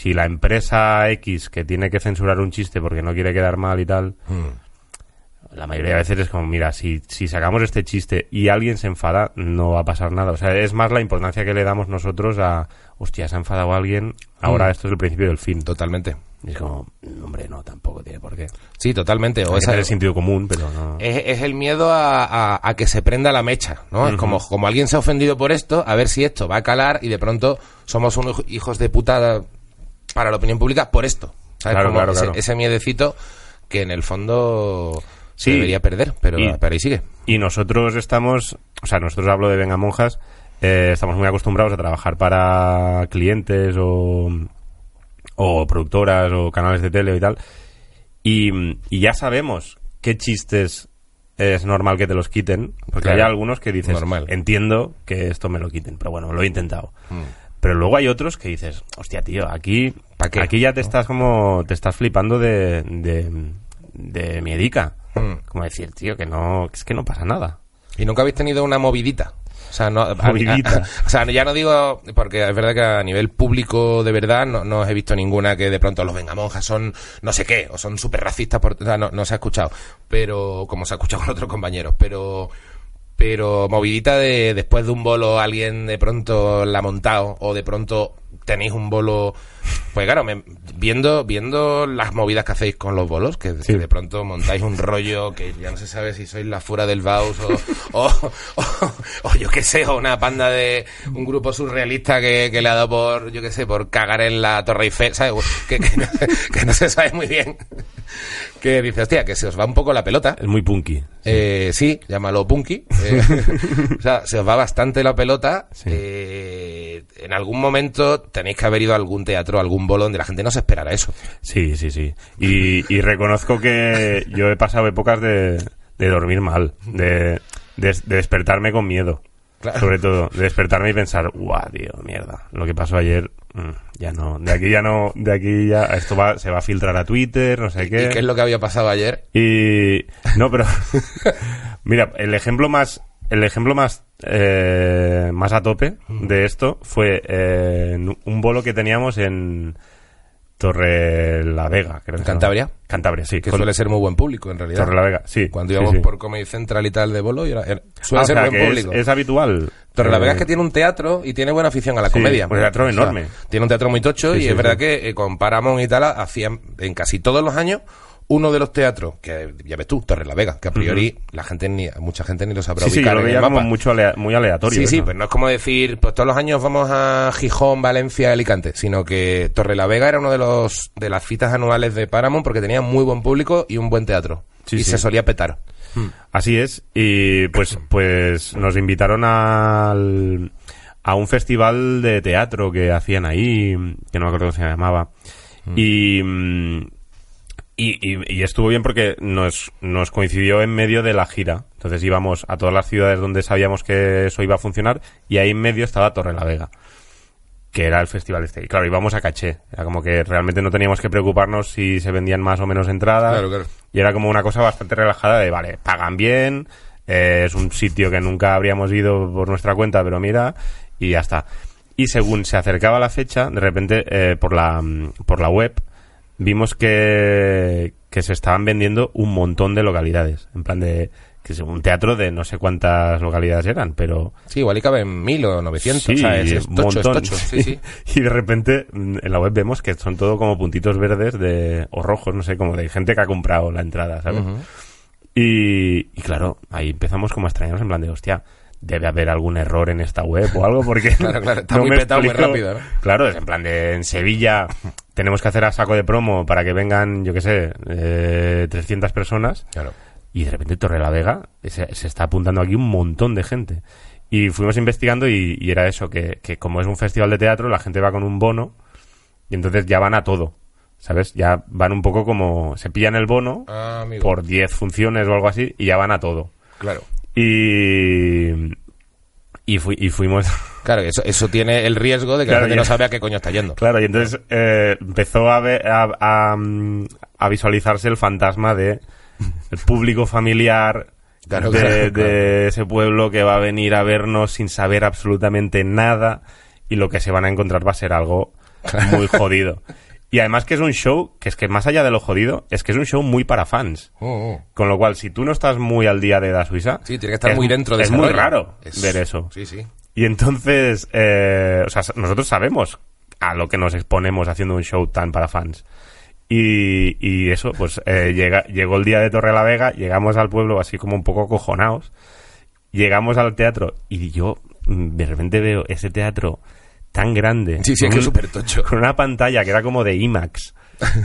si la empresa X que tiene que censurar un chiste porque no quiere quedar mal y tal la mayoría de veces es como, mira, si, si sacamos este chiste y alguien se enfada, no va a pasar nada. O sea, es más la importancia que le damos nosotros a, hostia, se ha enfadado alguien, ahora Mm. esto es el principio del fin. Totalmente. Y es como, hombre, no, tampoco tiene por qué. Sí, totalmente. O esa- tener sentido común, pero no. es, es el miedo a, a- a que se prenda la mecha, ¿no? Es como, como alguien se ha ofendido por esto, a ver si esto va a calar y de pronto somos unos hijos de puta para la opinión pública por esto. ¿Sabes? Claro, Como claro, ese, claro. ese miedecito que en el fondo se Sí. debería perder, pero, Y- pero ahí sigue. Y nosotros estamos, o sea, nosotros hablo de Venga Monjas, eh, estamos muy acostumbrados a trabajar para clientes o, o productoras o canales de tele y tal. Y, y ya sabemos qué chistes es normal que te los quiten, porque Claro. hay algunos que dices, Normal. entiendo que esto me lo quiten, pero bueno, lo he intentado. Mm. Pero luego hay otros que dices, hostia, tío, aquí, ¿Pa qué? aquí ya te estás como, te estás flipando de, de, de miedica. Mm. Como decir, tío, que no, es que no pasa nada. ¿Y nunca habéis tenido una movidita? O sea, no, a- Movidita. a- o sea, ya no digo, porque es verdad que a nivel público de verdad no, no os he visto ninguna que de pronto los vengamonjas son no sé qué, o son súper racistas, por, o sea, no, no se ha escuchado, pero como se ha escuchado con otros compañeros, pero pero movidita de después de un bolo alguien de pronto la ha montado o de pronto tenéis un bolo pues claro me- viendo viendo las movidas que hacéis con los bolos que, que de pronto montáis un rollo que ya no se sabe si sois la fura del Baus o, o, o- o yo qué sé o una panda de un grupo surrealista que, que le ha dado por yo qué sé por cagar en la Torre Eiffel ¿sabes? Que, que no, que no se sabe muy bien que dice hostia que se os va un poco la pelota Es muy punky. eh, sí, llámalo punky. Eh, o sea, se os va bastante la pelota. Sí. Eh, en algún momento tenéis que haber ido a algún teatro, a algún bolo donde la gente no se esperara eso. Sí, sí, sí. Y, y reconozco que yo he pasado épocas de, de dormir mal, de, de, de despertarme con miedo. Claro. Sobre todo, de despertarme y pensar, guau, tío, mierda, lo que pasó ayer, mm, ya no, de aquí ya no, de aquí ya, esto va, se va a filtrar a Twitter, no sé ¿Y qué. qué es lo que había pasado ayer? Y no, pero mira, el ejemplo más, el ejemplo más, eh, más a tope de esto fue eh, un bolo que teníamos en Torre la Vega, creo. que. Cantabria? Cantabria, sí. Que Con- suele ser muy buen público, en realidad. Torre la Vega, sí. Cuando íbamos sí. por Comedy Central y tal de bolo, era- suele Ah, o ser sea, buen es, público. es habitual. Torre la Eh, Vega es que tiene un teatro y tiene buena afición a la Sí, comedia. un teatro enorme. Tiene un teatro muy tocho y es verdad que eh, con Paramount y tal hacían en casi todos los años uno de los teatros que ya ves tú, Torre la Vega, que a priori la gente ni mucha gente ni lo sabrá Sí, sí, ubicar yo lo veía como mucho alea- muy aleatorio. Sí, sí, pero no es como decir, pues todos los años vamos a Gijón, Valencia, Alicante, sino que Torre la Vega era uno de los de las citas anuales de Paramount porque tenía muy buen público y un buen teatro. Sí, y sí. se solía petar. Así es, y pues, pues nos invitaron al, a un festival de teatro que hacían ahí, que no me acuerdo cómo se llamaba, y, mm, y, y- y estuvo bien porque nos, nos coincidió en medio de la gira. Entonces íbamos a todas las ciudades donde sabíamos que eso iba a funcionar, y ahí en medio estaba Torre la Vega que era el festival este. Y claro, íbamos a caché. Era como que realmente no teníamos que preocuparnos si se vendían más o menos entradas. Claro, claro. Y era como una cosa bastante relajada de, vale, pagan bien, eh, es un sitio que nunca habríamos ido por nuestra cuenta, pero mira, y ya está. Y según se acercaba la fecha, de repente, eh, por, la, mm, por la web, vimos que, que se estaban vendiendo un montón de localidades. En plan de, que es un teatro de no sé cuántas localidades eran, pero Sí, igual y caben mil o novecientos. Sí, o sea, es, es montón. tocho. Sí, sí. Y de repente mm, en la web vemos que son todo como puntitos verdes de, o rojos, no sé, como de gente que ha comprado la entrada, ¿sabes? Y, y claro, ahí empezamos como a extrañarnos en plan de, hostia, debe haber algún error en esta web o algo, porque Claro, claro, está muy me petado muy rápido, ¿no? Claro, es en plan de, en Sevilla tenemos que hacer a saco de promo para que vengan, yo qué sé, eh, 300 personas. Claro. Y de repente Torre la Vega se, se está apuntando aquí un montón de gente. Y fuimos investigando y, y era eso, que, que como es un festival de teatro, la gente va con un bono y entonces ya van a todo. ¿Sabes? Ya van un poco como... Se pillan el bono Ah, por 10 funciones o algo así y ya van a todo. Claro. Y... Y, fui- y fuimos... Claro, eso, eso tiene el riesgo de que Claro, la gente no sabe a qué coño está yendo. Claro, y entonces eh, empezó a, ver- a, a, a visualizarse el fantasma de el público familiar Claro, de, claro, de claro. ese pueblo que va a venir a vernos sin saber absolutamente nada y lo que se van a encontrar va a ser algo muy jodido. Y además que es un show que es que más allá de lo jodido, es que es un show muy para fans. Mm, mm. Con lo cual, si tú no estás muy al día de Da Suiza, Sí, tiene que estar es- muy dentro de Es muy rollo. raro Es- ver eso. Sí, sí. Y entonces, eh, o sea, nosotros sabemos a lo que nos exponemos haciendo un show tan para fans. Y, y eso, pues eh, llega, llegó el día de Torre la Vega, llegamos al pueblo así como un poco acojonados, llegamos al teatro y yo mm, de repente veo ese teatro tan grande. Sí, sí, es que un- súper tocho. Con una pantalla que era como de IMAX.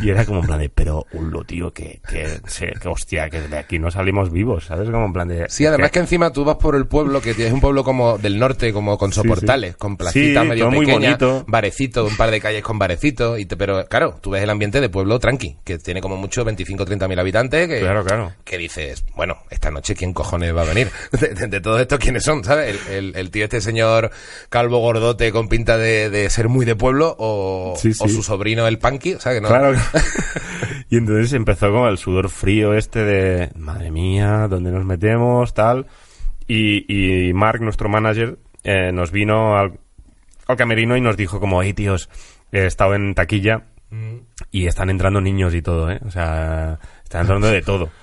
Y era como en plan de, pero, ulo, tío, que, que, que hostia, que de aquí no salimos vivos, ¿sabes? Como en plan de... Sí, además que encima tú vas por el pueblo, que es un pueblo como del norte, como con soportales, sí. con placitas Sí, medio todo muy pequeñas, bonito. barecito, un par de calles con barecito, y te- pero claro, tú ves el ambiente de pueblo tranqui, que tiene como mucho 25 o 30 mil habitantes, que, Claro, claro. que dices, bueno, esta noche quién cojones va a venir. De, de- de todos estos, ¿quiénes son? ¿Sabes? El, el- el tío este señor calvo gordote con pinta de, de ser muy de pueblo, o, o su sobrino el punky, o sea que no. Claro. y entonces empezó como el sudor frío este de, madre mía, ¿dónde nos metemos? Tal. Y, y Mark, nuestro manager, eh, nos vino al, al camerino y nos dijo como, hey tíos, he estado en taquilla y están entrando niños y todo, ¿eh? O sea, están entrando de todo.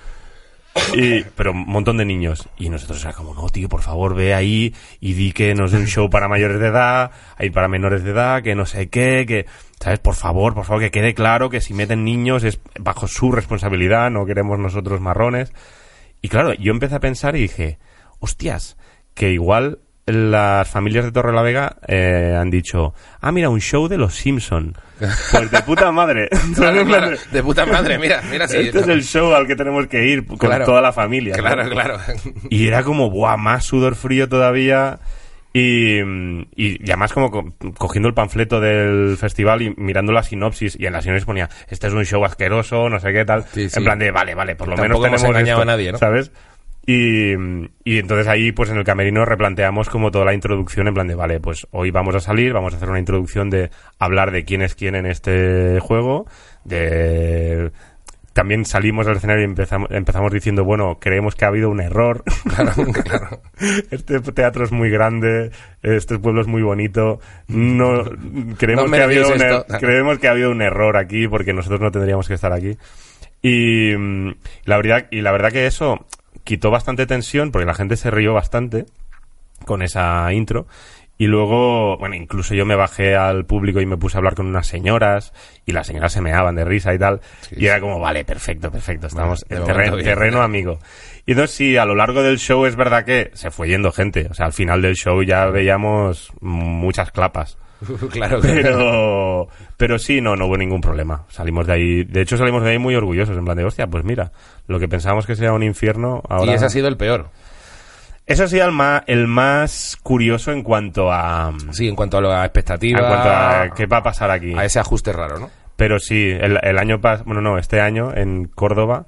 Y, pero un montón de niños. Y nosotros era como, no, tío, por favor, ve ahí y di que no es un show para mayores de edad, hay para menores de edad, que no sé qué, que, ¿sabes? Por favor, por favor, que quede claro que si meten niños es bajo su responsabilidad, no queremos nosotros marrones. Y claro, yo empecé a pensar y dije, hostias, que igual las familias de Torre la Vega eh, han dicho, ah, mira, un show de los Simpson. Pues de puta madre. Claro, claro, de puta madre, mira, mira si Este es el show al que tenemos que ir con Claro. toda la familia. ¿no? Claro, claro. Y era como, buah, más sudor frío todavía. Y, y, y además como co- cogiendo el panfleto del festival y mirando la sinopsis, y en la sinopsis ponía, este es un show asqueroso, no sé qué tal. Sí, sí. En plan de, vale, vale, por lo Tampoco menos hemos tenemos engañado esto", a nadie, ¿no? ¿Sabes? Y, y entonces ahí, pues en el camerino replanteamos como toda la introducción en plan de, vale, pues hoy vamos a salir, vamos a hacer una introducción de hablar de quién es quién en este juego, de... También salimos al escenario y empezamos, empezamos diciendo, bueno, creemos que ha habido un error. Claro, claro. Este teatro es muy grande, este pueblo es muy bonito. No, creemos, No que ha habido un, er- creemos que ha habido un error aquí porque nosotros no tendríamos que estar aquí. Y, mm, la verdad, y la verdad que eso quitó bastante tensión porque la gente se rió bastante con esa intro. Y luego, bueno, incluso yo me bajé al público y me puse a hablar con unas señoras y las señoras se meaban de risa y tal. y era como, vale, perfecto, perfecto, estamos en terreno, bien. terreno amigo. Y entonces sí, a lo largo del show es verdad que se fue yendo gente. O sea, al final del show ya veíamos muchas clapas. claro. Pero, pero sí, no, no hubo ningún problema. Salimos de ahí, de hecho salimos de ahí muy orgullosos, en plan de, hostia, pues mira, lo que pensábamos que sería un infierno, ahora... Y ese ha sido el peor. Eso ha sido el más, el más curioso en cuanto a... Sí, en cuanto a la expectativa. En cuanto a qué va a pasar aquí. a ese ajuste raro, ¿no? Pero sí, el, el año pas bueno, no, este año en Córdoba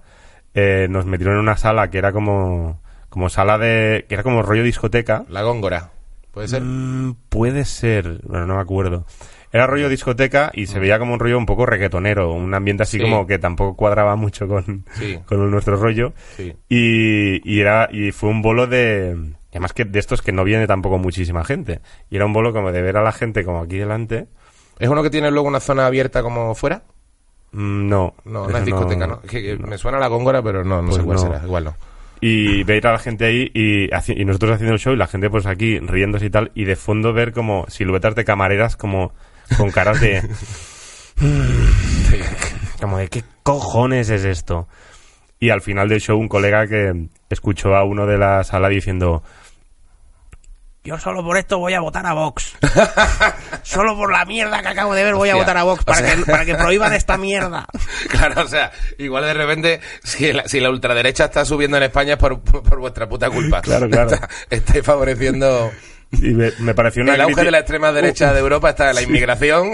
eh, nos metieron en una sala que era como, como sala de, que era como rollo discoteca. La góngora. ¿Puede ser? Mm, puede ser, bueno, no me acuerdo. Era rollo discoteca y se veía como un rollo un poco reggaetonero, un ambiente así Sí. como que tampoco cuadraba mucho con, Sí. con nuestro rollo. Sí. Y, y era, y fue un bolo de, además que de estos que no viene tampoco muchísima gente. Y era un bolo como de ver a la gente como aquí delante. ¿Es uno que tiene luego una zona abierta como fuera? Mm, No. No, es discoteca, ¿no? Que- que Me suena la góngora, pero no, no Pues sé cuál no. será. Igual no. Y ver a la gente ahí y, nosotros haciendo el show y la gente pues aquí riéndose y tal y de fondo ver como siluetas de camareras como con caras de como de qué cojones es esto y al final del show un colega que escuchó a uno de la sala diciendo yo solo por esto voy a votar a Vox solo por la mierda que acabo de ver voy a votar a Vox o para, sea- que, para que prohíban esta mierda Claro, o sea, igual de repente, si la, si la ultraderecha está subiendo en España es por, por, por vuestra puta culpa. Claro, claro. Está- estáis favoreciendo. Y me, me pareció una El auge de la extrema derecha de Europa está la inmigración,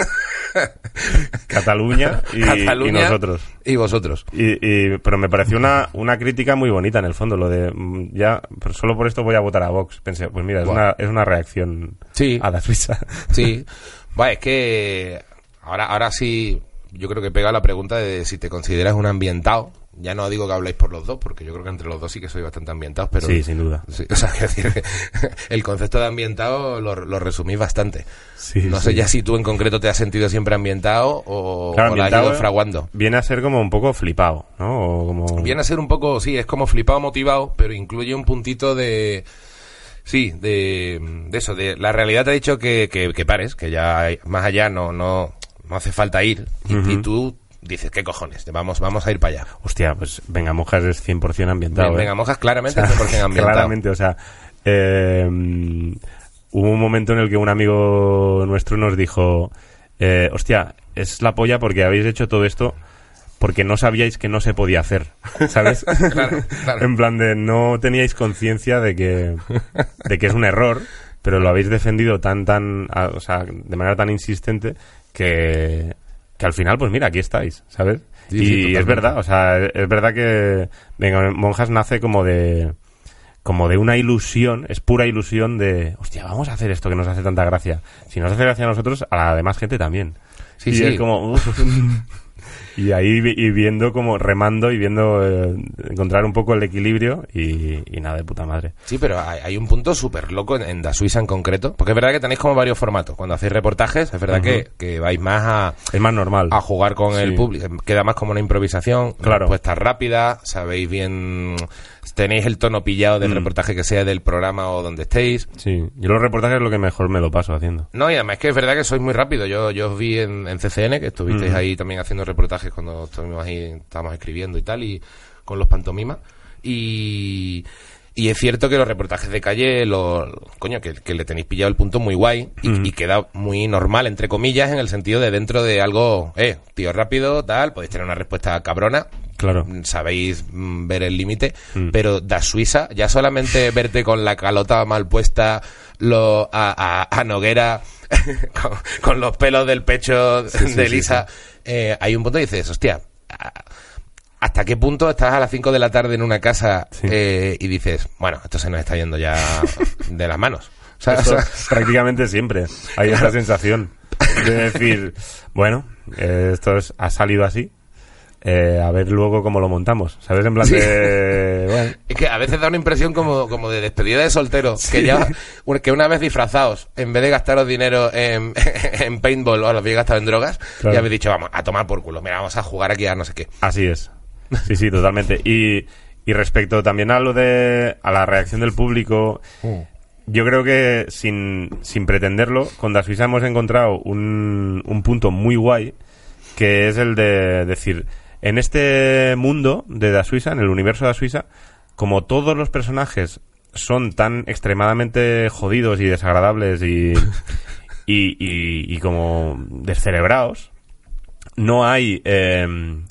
Cataluña y, Cataluña y nosotros y vosotros. Y, y- pero me pareció una, una crítica muy bonita en el fondo, lo de mm, ya, pero solo por esto voy a votar a Vox. Pensé, pues mira, es, una, es una reacción Sí. a la risa. Sí. Es que ahora, ahora sí, yo creo que pega la pregunta de si te consideras un ambientado. Ya no digo que habléis por los dos, porque yo creo que entre los dos sí que sois bastante ambientados, pero... Sí, sin duda. Sí, o sea, decir, el concepto de ambientado lo, lo resumís bastante. Sí, no sí. sé ya si tú en concreto te has sentido siempre ambientado o, Claro, o la has ambientado, ido fraguando. Viene a ser como un poco flipado, ¿no? O como... Viene a ser un poco, sí, es como flipado, motivado, pero incluye un puntito de... Sí, de, de eso, de la realidad te ha dicho que, que, que pares, que ya hay- más allá no, no, no hace falta ir. Y, y tú dices, ¿qué cojones? Vamos, vamos a ir para allá. Hostia, pues Venga Monjas es 100% ambientado. ¿eh? Venga Monjas claramente 100% ambientado. Claramente, o sea, eh, hubo un momento en el que un amigo nuestro nos dijo, eh, hostia, es la polla porque habéis hecho todo esto porque no sabíais que no se podía hacer, ¿sabes? Claro, claro. en plan de no teníais conciencia de que, de que es un error, pero lo habéis defendido tan, tan, o sea, de manera tan insistente que, que al final, pues mira, aquí estáis, ¿sabes? Sí, y sí, es verdad, o sea, es verdad que Venga Monjas nace como de, como de una ilusión, es pura ilusión de, hostia, vamos a hacer esto que nos hace tanta gracia. Si nos hace gracia a nosotros, a la demás gente también. Sí, y sí. es como. y ahí y viendo como remando y viendo eh, encontrar un poco el equilibrio y, y nada de puta madre. Sí, pero hay, hay un punto súper loco en, en Da Suiza en concreto, porque es verdad que tenéis como varios formatos. Cuando hacéis reportajes, es verdad que, que vais más a, Es más normal. a jugar con el público. Queda más como una improvisación. Claro. Respuesta rápida, sabéis bien. Tenéis el tono pillado Mm. del reportaje que sea del programa o donde estéis. Sí, yo los reportajes es lo que mejor me lo paso haciendo. No, y además es que es verdad que sois muy rápido. Yo, yo os vi en, en CCN, que estuvisteis ahí también haciendo reportajes cuando estuvimos ahí, estábamos escribiendo y tal, y con los pantomimas. Y, y es cierto que los reportajes de calle, lo, coño, que, que le tenéis pillado el punto muy guay y, y queda muy normal, entre comillas, en el sentido de dentro de algo, eh, tío rápido, tal, podéis tener una respuesta cabrona, Claro. Mm, sabéis mm, ver el límite, pero da Suiza, ya solamente verte con la calota mal puesta, lo, a, a- a Noguera, con, con los pelos del pecho de sí, Lisa, eh, hay un punto que dices, hostia, a- ¿hasta qué punto estás a las 5 de la tarde en una casa Sí. eh, y dices, bueno, esto se nos está yendo ya de las manos? O sea, Esto o sea, prácticamente siempre hay esta sensación de decir, bueno, eh, esto es- ha salido así, eh, a ver luego cómo lo montamos, ¿sabes? En plan Sí. de... Bueno, Es que a veces da una impresión como, como de despedida de soltero. Que ya, que una vez disfrazados, en vez de gastaros dinero en, en paintball o lo habéis gastado en drogas, Claro. ya habéis dicho, vamos, a tomar por culo. Mira, vamos a jugar aquí a no sé qué. Así es. Sí, sí, totalmente. Y, y respecto también a lo de a la reacción del público, yo creo que sin, sin pretenderlo, con Da Suiza hemos encontrado un, un punto muy guay, que es el de decir, en este mundo de Da Suiza, en el universo de Da Suiza, como todos los personajes son tan extremadamente jodidos y desagradables y, y, y, y como descerebrados, no hay eh,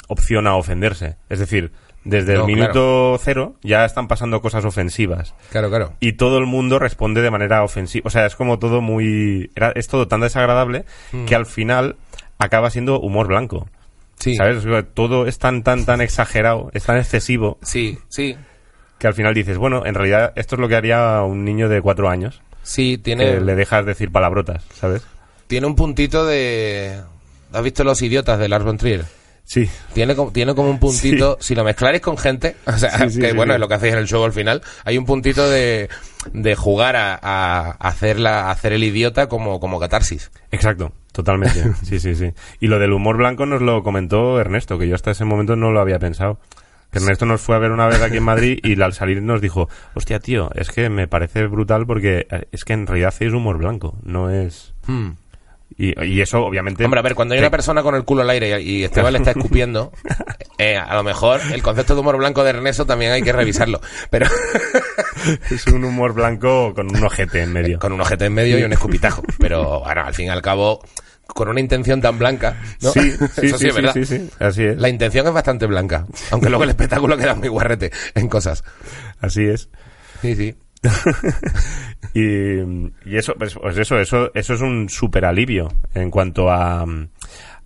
opción a ofenderse. Es decir, desde No, el minuto cero ya están pasando cosas ofensivas. Claro, claro. Y todo el mundo responde de manera ofensiva. O sea, es como todo muy... era- es todo tan desagradable que al final acaba siendo humor blanco. Sí. ¿Sabes? Todo es tan, tan, tan exagerado, es tan excesivo, Sí, sí. que al final dices, bueno, en realidad esto es lo que haría un niño de cuatro años. Sí, Que tiene, le dejas decir palabrotas, ¿sabes? tiene un puntito de... ¿Has visto Los Idiotas de Lars von Trier? Sí. Tiene como, tiene como un puntito, si lo mezclares con gente, o sea, Sí, sí, que bueno, es lo que hacéis en el show al final, hay un puntito de, de jugar a, a hacer, la, a hacer el idiota como, como catarsis. Exacto, totalmente. Sí, sí, sí. Y lo del humor blanco nos lo comentó Ernesto, que yo hasta ese momento no lo había pensado. Que Ernesto nos fue a ver una vez aquí en Madrid y al salir nos dijo, hostia, tío, es que me parece brutal porque eh, es que en realidad hacéis humor blanco, no es... Y, y eso, obviamente... Hombre, a ver, cuando hay una persona con el culo al aire y y Esteban le está escupiendo, eh, a lo mejor el concepto de humor blanco de Ernesto también hay que revisarlo. Pero Es un humor blanco con un ojete en medio. con un ojete en medio y un escupitajo. Pero bueno, al fin y al cabo, con una intención tan blanca, ¿no? Sí, sí, Eso sí, sí, es verdad. sí, así es. La intención es bastante blanca, aunque luego el espectáculo queda muy guarrete en cosas. Así es. Sí, sí. Y, eso, pues, pues eso, eso, eso es un súper alivio en cuanto a,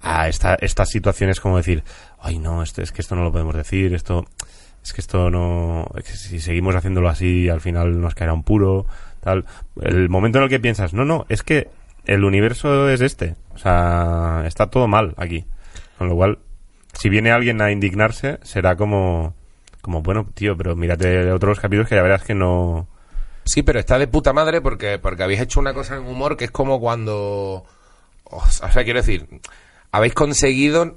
a esta- estas situaciones como decir, ay no, esto, es que esto no lo podemos decir, esto, es que esto no, es que si seguimos haciéndolo así, al final nos caerá un puro, tal. El momento en el que piensas, no, no, es que el universo es este, o sea, está todo mal aquí. Con lo cual, si viene alguien a indignarse, será como, como, bueno, tío, pero mírate otros capítulos que ya verás que no, Sí, pero está de puta madre porque, porque habéis hecho una cosa en humor que es como cuando... O sea, quiero decir, habéis conseguido,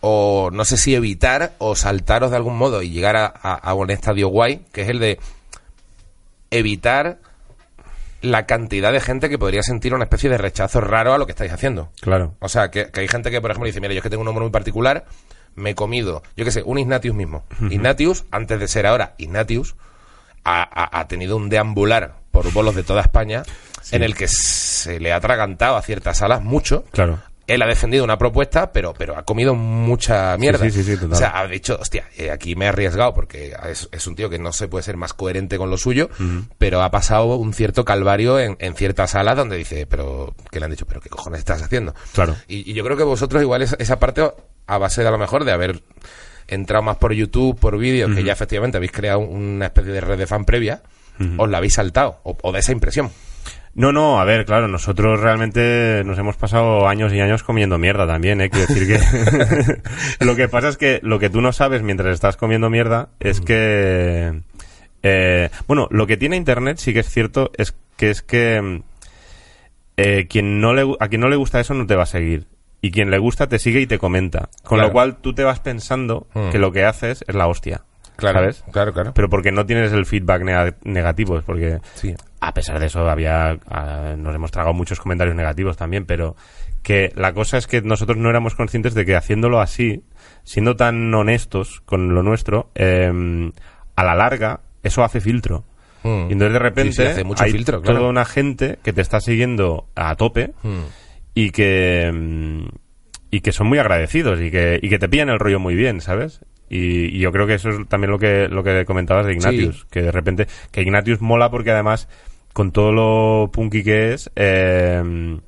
o no sé si evitar, o saltaros de algún modo y llegar a, a- a un estadio guay, que es el de evitar la cantidad de gente que podría sentir una especie de rechazo raro a lo que estáis haciendo. Claro. O sea, que, que hay gente que, por ejemplo, dice, mira, yo es que tengo un humor muy particular, me he comido, yo qué sé, un Ignatius mismo. Ignatius, antes de ser ahora Ignatius, ha, tenido un deambular por bolos de toda España en el que se le ha atragantado a ciertas salas mucho. Claro. Él ha defendido una propuesta, pero, pero ha comido mucha mierda. sí, sí, sí, total. O sea, ha dicho, hostia, eh, aquí me he arriesgado porque es, es un tío que no se puede ser más coherente con lo suyo, pero ha pasado un cierto calvario en, en ciertas salas donde dice, pero, que le han dicho, pero qué cojones estás haciendo. Claro. Y, y yo creo que vosotros igual esa, esa parte, a base de a lo mejor de haber entrado más por YouTube, por vídeos, que ya efectivamente habéis creado una especie de red de fan previa, os la habéis saltado, o, o de esa impresión. No, no, a ver, claro, nosotros realmente nos hemos pasado años y años comiendo mierda también, ¿eh? Quiero decir que... lo que pasa es que lo que tú no sabes mientras estás comiendo mierda es que... eh, bueno, lo que tiene Internet sí que es cierto es que es que... mm, eh, quien no le, a quien no le gusta eso no te va a seguir. Y quien le gusta te sigue y te comenta. Con Claro. lo cual tú te vas pensando Mm. que lo que haces es la hostia. Claro, ¿Sabes? claro, claro. Pero porque no tienes el feedback nega- negativo, es porque Sí. a pesar de eso había ah, nos hemos tragado muchos comentarios negativos también, pero que la cosa es que nosotros no éramos conscientes de que haciéndolo así, siendo tan honestos con lo nuestro, eh, a la larga eso hace filtro. Mm. Y entonces de repente Sí, sí, hace mucho hay filtro, claro. toda una gente que te está siguiendo a tope Mm. Y que mm, y que son muy agradecidos y que, y que te pillan el rollo muy bien, ¿sabes? Y, y yo creo que eso es también lo que lo que comentabas de Ignatius, Sí. que de repente que Ignatius mola porque además con todo lo punky que es eh,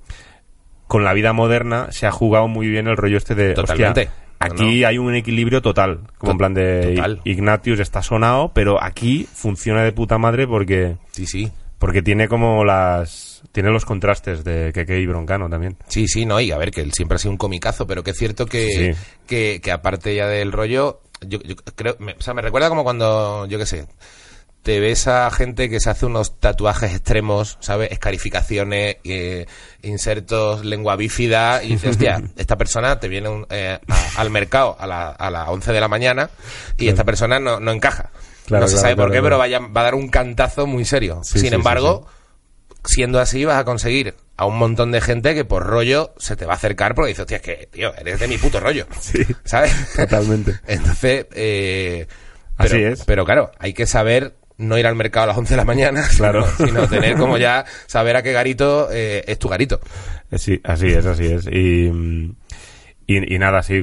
con la vida moderna se ha jugado muy bien el rollo este de Totalmente. hostia, aquí hay un equilibrio total, como To- en plan de total. Ignatius está sonado, pero aquí funciona de puta madre porque Sí, sí. Porque tiene como las tiene los contrastes de Keke y Broncano también. Sí, sí, no, y a ver, que él siempre ha sido un comicazo, pero que es cierto que, Sí, que, que aparte ya del rollo, yo, yo creo, me, o sea, me recuerda como cuando, yo qué sé, te ves a gente que se hace unos tatuajes extremos, ¿sabes? Escarificaciones, eh, insertos, lengua bífida, y dices, hostia, esta persona te viene un- eh, a- al mercado a, la, a las 11 de la mañana y esta persona no, no encaja. Claro, no se claro, sabe por qué, pero vaya, va a dar un cantazo muy serio. Sí, Sin sí, embargo, siendo así vas a conseguir a un montón de gente que por rollo se te va a acercar porque dice, hostia, es que, tío, eres de mi puto rollo. Sí. ¿Sabes? Totalmente. Entonces, eh, Así pero, es. Pero claro, hay que saber no ir al mercado a las 11 de la mañana, Claro. sino, sino tener como ya saber a qué garito eh, es tu garito. Eh, Sí, así es, así es. Y, mm, y, y nada, sí,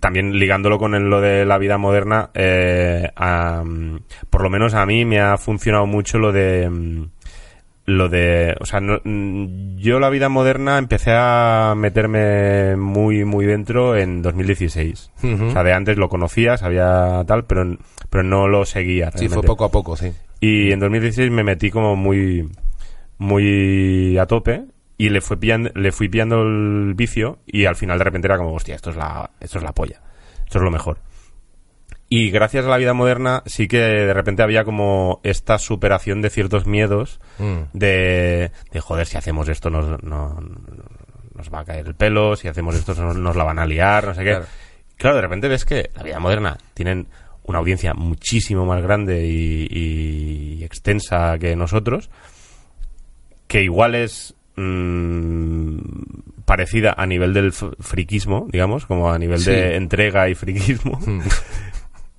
también ligándolo con el- lo de la vida moderna, eh, a, por lo menos a mí me ha funcionado mucho lo de... mm, Lo de, o sea, no- mm, yo la vida moderna empecé a meterme muy, muy dentro en 2016. Ujú. O sea, de antes lo conocía, sabía tal, pero, pero no lo seguía. Sí, fue poco a poco, sí. Y en 2016 me metí como muy, muy a tope y le, fue pillando, le fui pillando el vicio y al final de repente era como, hostia, esto es la, esto es la polla, esto es lo mejor. Y gracias a la vida moderna sí que de repente había como esta superación de ciertos miedos Mm. de, de joder, si hacemos esto nos, no- nos va a caer el pelo, si hacemos esto nos, nos la van a liar, no sé qué. Claro. Claro. de repente ves que la vida moderna tienen una audiencia muchísimo más grande y, y extensa que nosotros, que igual es mm, parecida a nivel del friquismo, digamos, como a nivel Sí. de entrega y friquismo. Mm.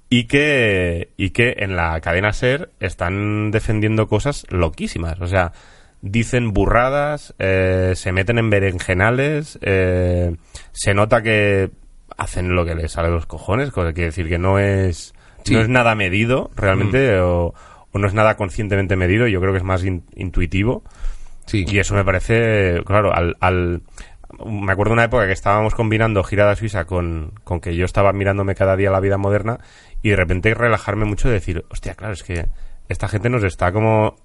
Y que, y que en la cadena SER están defendiendo cosas loquísimas. O sea, dicen burradas, eh, se meten en berenjenales, eh, se nota que hacen lo que les sale de los cojones, cosa que quiere decir que no es, Sí. no es nada medido realmente, o, o no es nada conscientemente medido, yo creo que es más in- intuitivo. Sí. Y eso me parece, claro, al, al- me acuerdo una época que estábamos combinando Girada Suiza con, con que yo estaba mirándome cada día la vida moderna y de repente relajarme mucho de decir, hostia, claro, es que esta gente nos está como,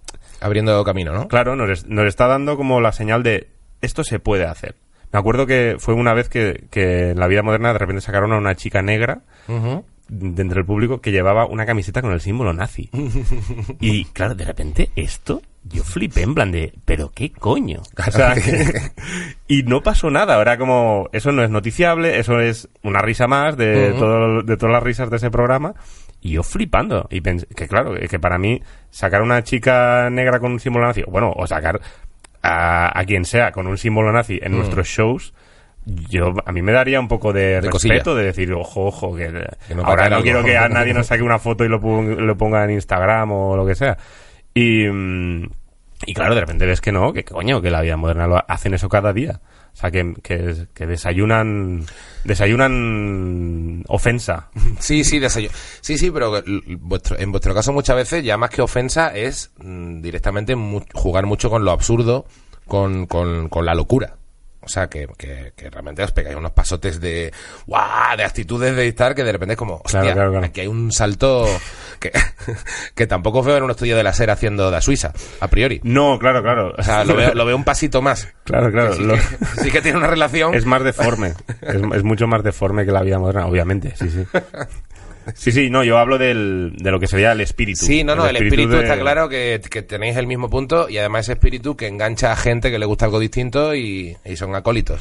Abriendo camino, ¿no? claro, nos, nos está dando como la señal de esto se puede hacer. Me acuerdo que fue una vez que, que en la vida moderna de repente sacaron a una chica negra Ujú. de entre el público que llevaba una camiseta con el símbolo nazi. Y claro, de repente esto, yo flipé en plan de, pero qué coño. O sea, y no pasó nada, era como, eso no es noticiable, eso es una risa más de, Ujú. todo- de todas las risas de ese programa. Y yo flipando. Y pens- que claro, que para mí sacar a una chica negra con un símbolo nazi, bueno, o sacar a, a quien sea con un símbolo nazi en nuestros shows, yo a mí me daría un poco de, Mm. Cosilla. respeto de decir, ojo, ojo, que, Que no ahora no algo. quiero que a nadie nos saque una foto y lo, lo ponga en Instagram o lo que sea. Y, mm, y claro, de repente ves que no, que coño, que la vida moderna lo hacen eso cada día. O sea, que, que, desayunan desayunan ofensa. Sí, sí, Sí, sí, pero en vuestro caso muchas veces ya más que ofensa es mm, directamente jugar mucho con lo absurdo, con, con, con la locura. O sea, que, que, que realmente os pegáis unos pasotes de ¡guau! de actitudes de dictar que de repente es como, hostia, Claro, claro, claro. aquí hay un salto que, que tampoco veo en un estudio de la SER haciendo da Suiza, a priori. No, claro, claro. O sea, lo veo, lo veo un pasito más. Claro, claro. Que sí, lo- que, sí que tiene una relación. es más deforme. es, es mucho más deforme que la vida moderna, obviamente. Sí, sí. Sí, sí, no, yo hablo del, de lo que sería el espíritu. Sí, no, no, el espíritu, de- está claro que, que tenéis el mismo punto y además ese espíritu que engancha a gente que le gusta algo distinto y, y son acólitos.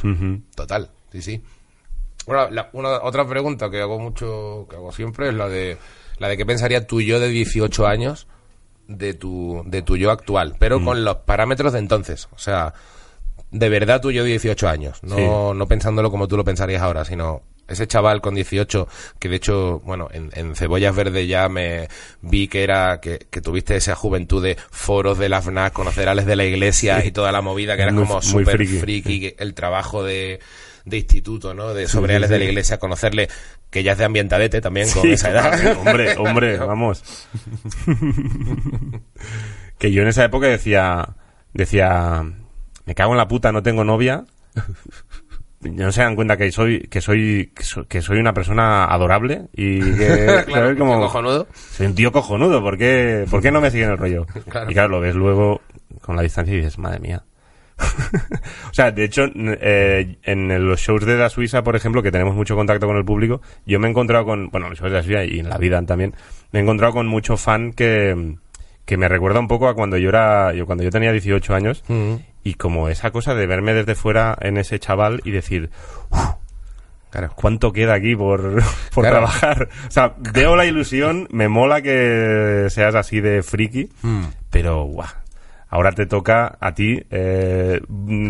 Total, sí, sí. Bueno, la- una, otra pregunta que hago mucho, que hago siempre es la de la de qué pensaría tu yo de 18 años de tu, de tu yo actual, pero con los parámetros de entonces. O sea, de verdad tu yo de 18 años, no, Sí. no pensándolo como tú lo pensarías ahora, sino ese chaval con 18, que de hecho, bueno, en, en Cebollas Verdes ya me vi que era, que, que tuviste esa juventud de foros de la FNAC, conocer a les de la iglesia y toda la movida, que era Muy- como súper friki, el trabajo de, de instituto, ¿no? De sobre ales de la iglesia, conocerle, que ya es de ambientadete también con Sí, esa edad. Hombre, hombre, vamos. que yo en esa época decía, decía, me cago en la puta, no tengo novia. No se dan cuenta que soy, que soy, que soy, una persona adorable y que, Claro. Como, cojonudo. soy un tío cojonudo, ¿por qué, ¿por qué no me siguen el rollo? Claro. Y claro, lo ves luego con la distancia y dices, madre mía. o sea, de hecho, eh, en los shows de la Suiza, por ejemplo, que tenemos mucho contacto con el público, yo me he encontrado con, bueno, en los shows de la Suiza y en la vida también, me he encontrado con mucho fan que, que me recuerda un poco a cuando yo era, yo cuando yo tenía 18 años, Mm. Y como esa cosa de verme desde fuera en ese chaval y decir, Claro. ¿cuánto queda aquí por, por Claro. trabajar? O sea, veo la ilusión, me mola que seas así de friki, Mm. pero guau, ahora te toca a ti eh,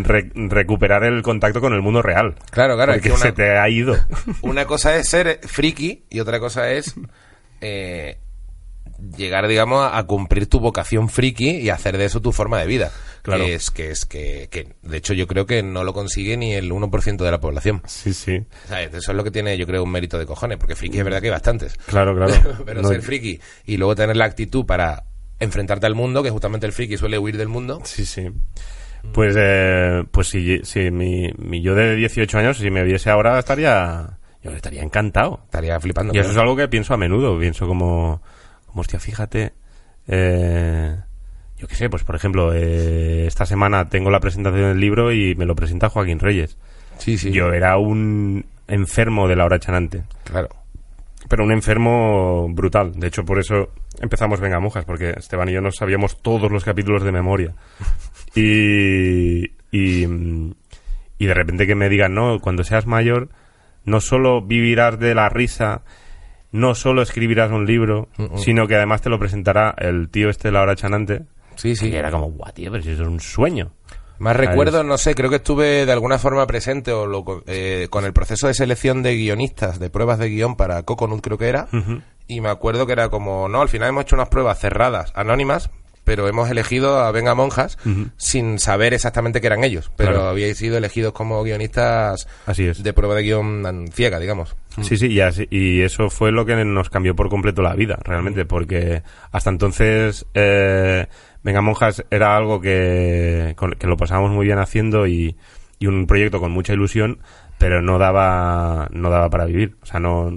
re- recuperar el contacto con el mundo real. Claro, claro, es Porque que una- se te ha ido. Una cosa es ser friki y otra cosa es eh, llegar, digamos, a cumplir tu vocación friki y hacer de eso tu forma de vida. Claro. Que es que, es que, que, de hecho, yo creo que no lo consigue ni el 1% de la población. sí, sí. ¿Sabes? Eso es lo que tiene, yo creo, un mérito de cojones, porque friki es verdad que hay bastantes. Claro, claro. Pero No- ser friki y luego tener la actitud para enfrentarte al mundo, que justamente el friki suele huir del mundo. Sí, sí. Pues, eh, pues si, si mi, mi yo de 18 años, si me viese ahora, estaría, yo estaría encantado. Estaría flipando. Y eso es algo que pienso a menudo. Pienso como, como hostia, fíjate. eh, yo qué sé, pues por ejemplo, eh, esta semana tengo la presentación del libro y me lo presenta Joaquín Reyes. Sí, sí. Yo era un enfermo de la hora chanante. Claro. Pero un enfermo brutal. De hecho, por eso empezamos Venga Monjas, porque Esteban y yo nos sabíamos todos los capítulos de memoria. Y, y, y de repente que me digan, no, cuando seas mayor, no solo vivirás de la risa, no solo escribirás un libro, sino que además te lo presentará el tío este de la hora chanante. Sí, sí. Y era como, guau, tío, pero si eso es un sueño. Más recuerdo, no sé, creo que estuve de alguna forma presente o lo eh, con el proceso de selección de guionistas, de pruebas de guion para Coconut creo que era, y me acuerdo que era como, no, al final hemos hecho unas pruebas cerradas, anónimas, pero hemos elegido a Venga Monjas sin saber exactamente que eran ellos, pero Claro. habíais sido elegidos como guionistas Así es. de prueba de guion ciega, digamos. Sí, sí, y, así- y eso fue lo que nos cambió por completo la vida, realmente, porque hasta entonces, eh, Venga Monjas era algo que, que lo pasábamos muy bien haciendo y, y un proyecto con mucha ilusión, pero no daba, no daba para vivir. O sea, no,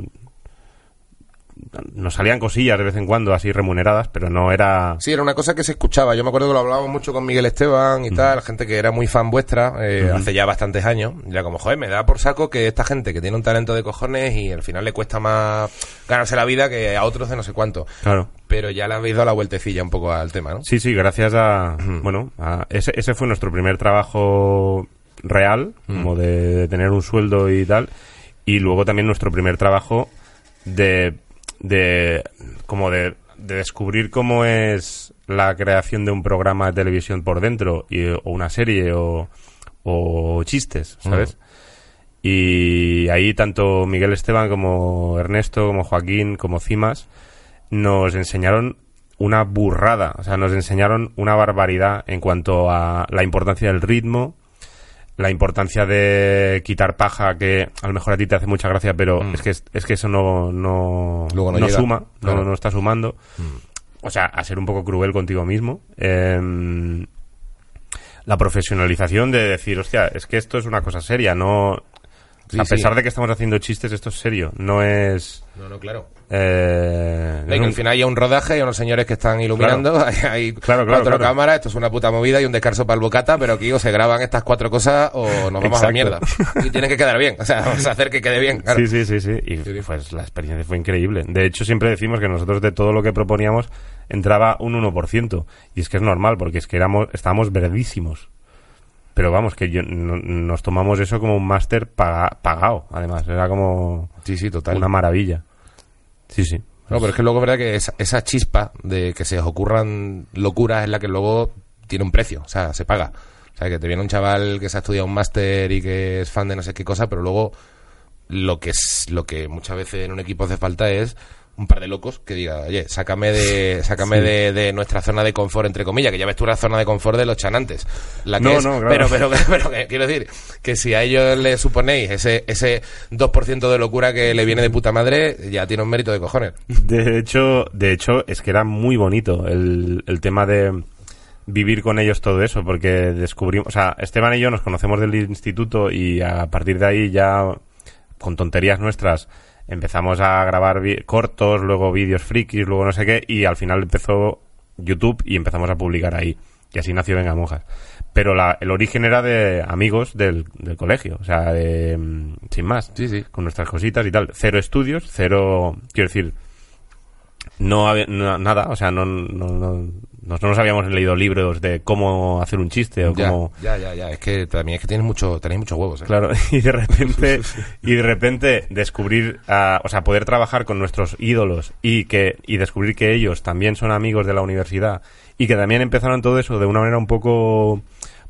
nos salían cosillas de vez en cuando así remuneradas, pero no era... Sí, era una cosa que se escuchaba. Yo me acuerdo que lo hablábamos mucho con Miguel Esteban y tal, gente que era muy fan vuestra eh, hace ya bastantes años. Y era como, joder, me da por saco que esta gente que tiene un talento de cojones y al final le cuesta más ganarse la vida que a otros de no sé cuánto. Claro. Pero ya le habéis dado la vueltecilla un poco al tema, ¿no? Sí, sí, gracias a... Bueno, a- ese, ese fue nuestro primer trabajo real, como de, de tener un sueldo y tal. Y luego también nuestro primer trabajo de, de como de, de descubrir cómo es la creación de un programa de televisión por dentro y, o una serie o, o chistes, ¿sabes? Y ahí tanto Miguel Esteban como Ernesto, como Joaquín, como Cimas nos enseñaron una burrada, o sea, nos enseñaron una barbaridad en cuanto a la importancia del ritmo, la importancia de quitar paja, que a lo mejor a ti te hace mucha gracia, pero Mm. es, que, es que eso no, no, Luego no suma, no, Claro. no está sumando. Mm. O sea, a ser un poco cruel contigo mismo. Em, la profesionalización de decir, hostia, es que esto es una cosa seria, no... Sí, a sí. pesar de que estamos haciendo chistes, esto es serio, no es... No, no, claro. Eh, Y que al final hay un rodaje, hay unos señores que están iluminando, hay, hay Claro, claro, cuatro cámaras, esto es una puta movida y un descanso para el bocata, pero aquí o se graban estas cuatro cosas o nos vamos a la mierda. Y tiene que quedar bien, o sea, vamos a hacer que quede bien. claro. Sí, sí, sí, sí. Y pues la experiencia fue increíble. De hecho, siempre decimos que nosotros de todo lo que proponíamos entraba un 1%. Y es que es normal, porque es que éramos, estábamos verdísimos. Pero vamos, que yo, no- nos tomamos eso como un máster paga- pagado, además. Era como Sí, sí, total. una maravilla. Sí, sí. No, pero es que luego es verdad que esa, esa chispa de que se os ocurran locuras es la que luego tiene un precio, o sea, se paga. O sea, que te viene un chaval que se ha estudiado un máster y que es fan de no sé qué cosa, pero luego lo que es lo que muchas veces en un equipo hace falta es un par de locos que diga, oye, sácame de sácame de, de nuestra zona de confort entre comillas, que ya ves tú la zona de confort de los chanantes. La que No, es- no, claro. pero pero pero que quiero decir que si a ellos le suponéis ese ese 2% de locura que le viene de puta madre, ya tiene un mérito de cojones. De hecho, de hecho, es que era muy bonito el, el tema de vivir con ellos todo eso, porque descubrimos, o sea, Esteban y yo nos conocemos del instituto y a partir de ahí ya, con tonterías nuestras, empezamos a grabar cortos, luego vídeos frikis, luego no sé qué, y al final empezó YouTube y empezamos a publicar ahí. Y así nació Venga Monjas. Pero la, el origen era de amigos del, del colegio, o sea, de, mm, sin más Sí, sí. con nuestras cositas y tal. Cero estudios, cero, quiero decir, no había no- nada, o sea, no, no, no, nos- no nos habíamos leído libros de cómo hacer un chiste o Ya, cómo... ya, ya, ya. Es que también es que tienes mucho, tenéis muchos huevos, ¿eh? Claro, y de repente, y de repente descubrir, ah, o sea, poder trabajar con nuestros ídolos y que, y descubrir que ellos también son amigos de la universidad y que también empezaron todo eso de una manera un poco,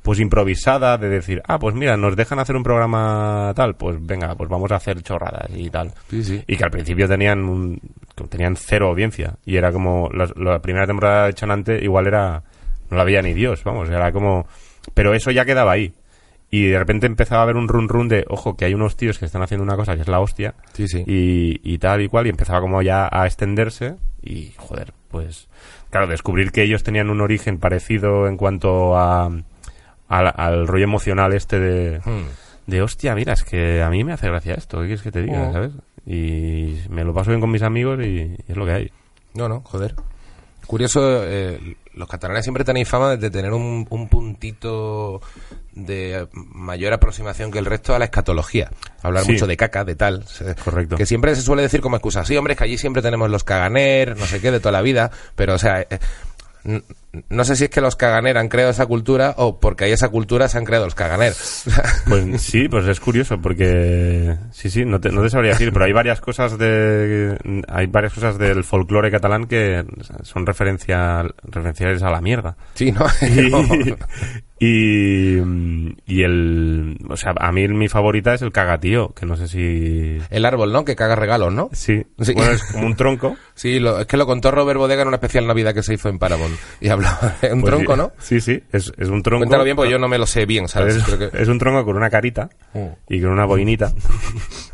pues improvisada, de decir, ah, pues mira, nos dejan hacer un programa tal, pues venga, pues vamos a hacer chorradas y tal. Sí, sí. Y que al principio tenían un- tenían cero audiencia y era como la, la primera temporada de Chanante igual era no la veía ni Dios, vamos, era como pero eso ya quedaba ahí. Y de repente empezaba a haber un run run de, ojo, que hay unos tíos que están haciendo una cosa que es la hostia Sí, sí. y, y tal y cual, y empezaba como ya a extenderse y, joder, pues, claro, descubrir que ellos tenían un origen parecido en cuanto a, al, al rollo emocional este de, Hmm. de, hostia, mira, es que a mí me hace gracia esto, ¿qué quieres que te diga, Oh. sabes? Y me lo paso bien con mis amigos y, y es lo que hay. No, no, joder. Curioso, eh, los catalanes siempre tenéis fama de tener un, un puntito de mayor aproximación que el resto a la escatología. Hablar Sí. mucho de caca, de tal. Correcto. Que siempre se suele decir como excusa. Sí, hombre, es que allí siempre tenemos los caganer, no sé qué, de toda la vida. Pero, o sea, eh, no sé si es que los caganer han creado esa cultura o porque hay esa cultura se han creado los caganer. Pues sí, pues es curioso porque sí, sí, no te, no te sabría decir, pero hay varias cosas de hay varias cosas del folclore catalán que son referencia referenciales a la mierda. sí, ¿no? Y, y, y el, o sea, a mí mi favorita es el cagatío, que no sé si el árbol, ¿no? Que caga regalos, ¿no? sí, Sí. bueno, es como un tronco. Sí, lo- es que lo contó Robert Bodega en una especial Navidad que se hizo en Paramount. Y hablaba de un Pues tronco, sí, ¿no? Sí, sí, es, es un tronco. Cuéntalo bien, porque yo no me lo sé bien, ¿sabes? Es, Creo que- es un tronco con una carita Mm. y con una boinita.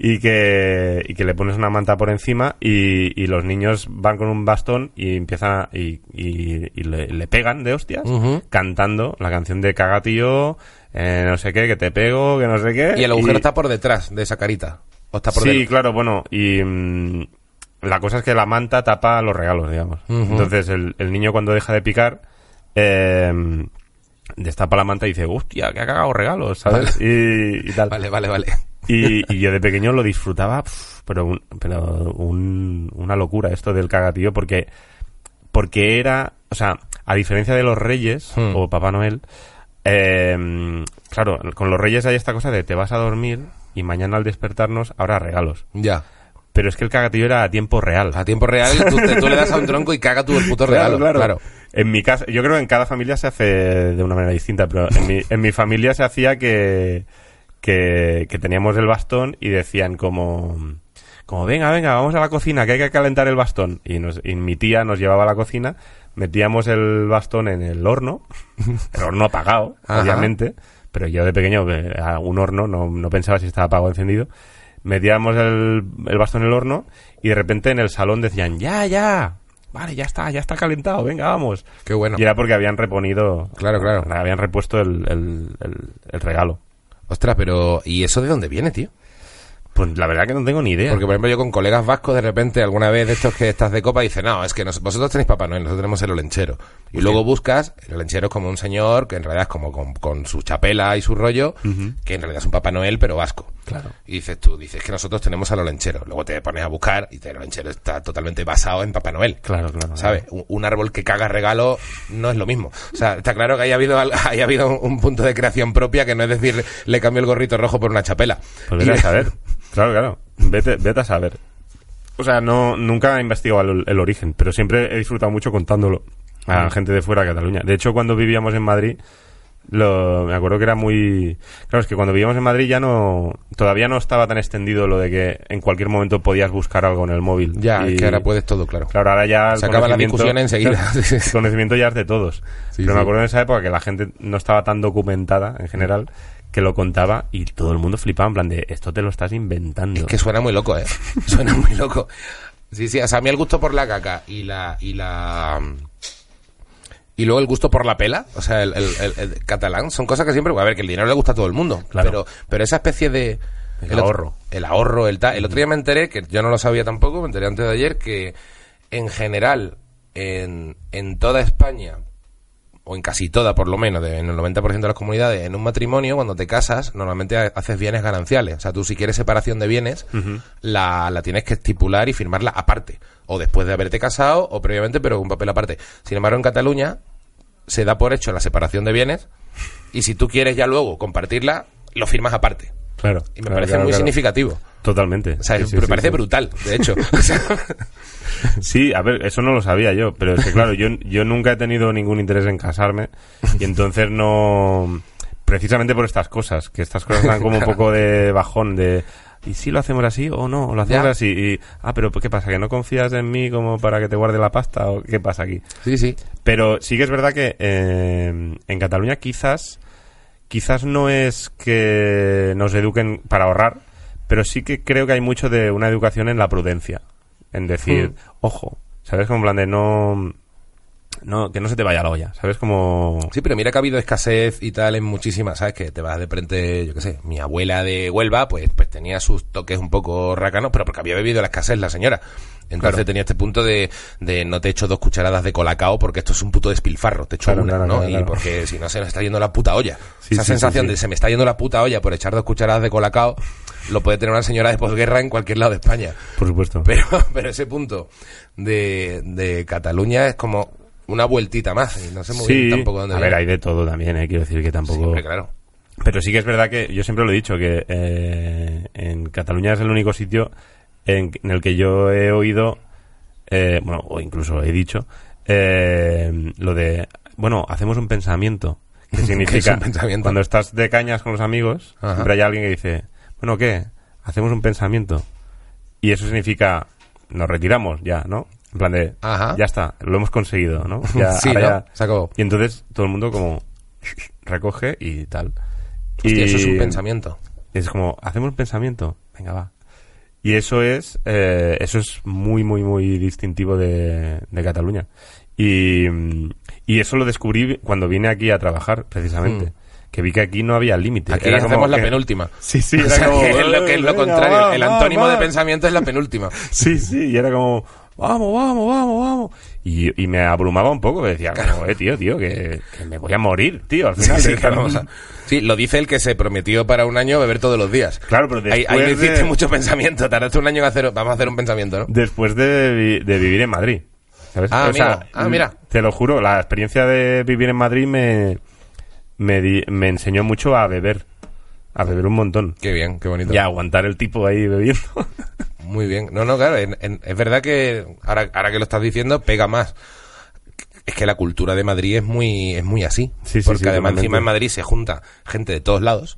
y, que, y que le pones una manta por encima y, y los niños van con un bastón y empiezan a- y, y- y le, le pegan de hostias cantando la canción de Cagatío, eh, no sé qué, que te pego, que no sé qué. Y el agujero está por detrás de esa carita. O está por Sí, claro, bueno, y mm, la cosa es que la manta tapa los regalos, digamos. Entonces el, el niño cuando deja de picar, eh, destapa la manta y dice, hostia, que ha cagado regalos, ¿sabes? Y, y tal. Vale, vale, vale. Y, y yo de pequeño lo disfrutaba, pero, un- pero un- una locura esto del cagatío, porque, porque era, o sea, a diferencia de los reyes Hmm. o Papá Noel, eh, claro, con los reyes hay esta cosa de te vas a dormir y mañana al despertarnos habrá regalos. Ya. pero es que el cagatillo era a tiempo real. A tiempo real, tú, te- tú le das a un tronco y caga tú el puto regalo. Claro, En mi casa, yo creo que en cada familia se hace de una manera distinta, pero en mi, en mi familia se hacía que, que, que teníamos el bastón y decían como, como venga, venga, vamos a la cocina, que hay que calentar el bastón. Y, nos, y mi tía nos llevaba a la cocina, metíamos el bastón en el horno, el horno apagado, Ajá. obviamente, pero yo de pequeño, a un horno, no, no pensaba si estaba apagado o encendido. Metíamos el, el bastón en el horno y de repente en el salón decían, ya, ya, vale, ya está, ya está calentado, venga, vamos. Qué bueno. Y era porque habían reponido. Claro, claro. Habían repuesto el, el- el- el regalo. Ostras, pero ¿y eso de dónde viene, tío? Pues la verdad que no tengo ni idea. Porque, por ejemplo, yo con colegas vascos, de repente, alguna vez de estos que estás de copa, dice, no, es que nos- vosotros tenéis Papá Noel, nosotros tenemos el olenchero. Y luego buscas, el olenchero es como un señor que en realidad es como con, con su chapela y su rollo, que en realidad es un Papá Noel, pero vasco. Claro. Y dices tú, dices que nosotros tenemos al olenchero. Luego te pones a buscar y el olenchero está totalmente basado en Papá Noel. Claro, claro. ¿Sabes? Un, un árbol que caga regalo no es lo mismo. O sea, está claro que haya habido, haya habido un, un punto de creación propia que no es decir, le cambio el gorrito rojo por una chapela. Pues Y- saber. Claro, claro. Vete, vete a saber. O sea, no, nunca he investigado el, el origen, pero siempre he disfrutado mucho contándolo a gente de fuera de Cataluña. De hecho, cuando vivíamos en Madrid, lo, me acuerdo que era muy... Claro, es que cuando vivíamos en Madrid ya no... Todavía no estaba tan extendido lo de que en cualquier momento podías buscar algo en el móvil. Ya, Y- es que ahora puedes todo, claro. Claro, ahora ya Se acaba la discusión enseguida. El conocimiento ya es de todos. Sí, Pero me acuerdo en esa época que la gente no estaba tan documentada en general que lo contaba y todo el mundo flipaba en plan de esto te lo estás inventando. Es que suena muy loco, ¿eh? Suena muy loco. Sí, sí, o sea, a mí el gusto por la caca y la... Y la y luego el gusto por la pela, o sea, el, el- el- el catalán, son cosas que siempre... A ver, que el dinero le gusta a todo el mundo, Claro. pero, pero esa especie de... El ahorro. el ahorro, el tal... El otro día me enteré, que yo no lo sabía tampoco, me enteré antes de ayer, que en general, en, en toda España, o en casi toda por lo menos, de- en el 90% de las comunidades, en un matrimonio, cuando te casas, normalmente ha- haces bienes gananciales. O sea, tú si quieres separación de bienes, la, la tienes que estipular y firmarla aparte. O después de haberte casado, o previamente, pero con un papel aparte. Sin embargo, en Cataluña se da por hecho la separación de bienes, y si tú quieres ya luego compartirla, lo firmas aparte. Claro. Y me claro, parece claro, muy claro. significativo. Totalmente. O sea, Sí, me sí, parece sí. brutal, de hecho. Sí, a ver, eso no lo sabía yo, pero es que claro, yo, yo nunca he tenido ningún interés en casarme y entonces no... Precisamente por estas cosas, que estas cosas dan como un poco de bajón de... ¿Y si lo hacemos así o no? ¿O lo hacemos Ya. así? Y, ah, pero ¿qué pasa? ¿Que no confías en mí como para que te guarde la pasta? ¿O qué pasa aquí? sí, sí. Pero sí que es verdad que eh, en Cataluña quizás quizás no es que nos eduquen para ahorrar, pero sí que creo que hay mucho de una educación en la prudencia, en decir, Hmm. ojo, ¿sabes? Como en plan de no no que no se te vaya la olla, ¿sabes? Como Sí, pero mira que ha habido escasez y tal en muchísimas, ¿sabes? Que te vas de frente, yo qué sé, mi abuela de Huelva, pues, pues tenía sus toques un poco racanos, pero porque había bebido la escasez la señora. Entonces Claro. tenía este punto de, de no te echo dos cucharadas de colacao porque esto es un puto despilfarro, te echo Claro, una, claro, ¿no? y porque si no se nos está yendo la puta olla. Sí, Esa sí, sensación sí, de se me está yendo la puta olla por echar dos cucharadas de colacao lo puede tener una señora de posguerra en cualquier lado de España. por supuesto. Pero, pero ese punto de, de Cataluña es como una vueltita más. Y no sé muy sí, bien tampoco dónde a ver, hay de todo también, eh, quiero decir que tampoco claro. Pero sí que es verdad que yo siempre lo he dicho, que eh, en Cataluña es el único sitio en, en el que yo he oído, eh, bueno, o incluso he dicho, eh, lo de, bueno, hacemos un pensamiento. Que significa, un pensamiento? cuando estás de cañas con los amigos, Ajá. siempre hay alguien que dice, bueno, ¿qué? Hacemos un pensamiento. Y eso significa, nos retiramos ya, ¿no? En plan de, Ajá. ya está, lo hemos conseguido, ¿no? Ya, Sí, ahora ¿no? ya- Se acabó. y entonces todo el mundo como recoge y tal. Hostia, y eso es un pensamiento. Es como, hacemos un pensamiento, venga, va. Y eso es, eh, eso es muy, muy, muy distintivo de, de Cataluña. Y, y eso lo descubrí cuando vine aquí a trabajar, precisamente. Que vi que aquí no había límite. Hmm. Aquí Era como hacemos la que- penúltima. Sí, sí, era como, que es lo, que es lo "Eh, contrario. el antónimo de va". pensamiento es la penúltima. Sí, sí, y era como, vamos, vamos, vamos, vamos. Y, y me abrumaba un poco, me decía, como, eh, tío, tío, que, que me voy a morir, tío, al final. Sí, de que lo dice el que se prometió para un año beber todos los días. Claro, pero Ahí, ahí no después hiciste de- mucho pensamiento. Tardaste un año en hacer. Vamos a hacer un pensamiento, ¿no? después de, vi- de vivir en Madrid. ¿sabes? Ah, amigo. Ah, mira. Te lo juro, la experiencia de vivir en Madrid me, me, di- me enseñó mucho a beber. A beber un montón. Qué bien, qué bonito. Y a aguantar el tipo ahí bebiendo. Muy bien. No, no, claro, en- en- es verdad que ahora, ahora que lo estás diciendo, pega más. Es que la cultura de Madrid es muy, es muy así. Sí, sí, porque sí, además encima en Madrid se junta gente de todos lados.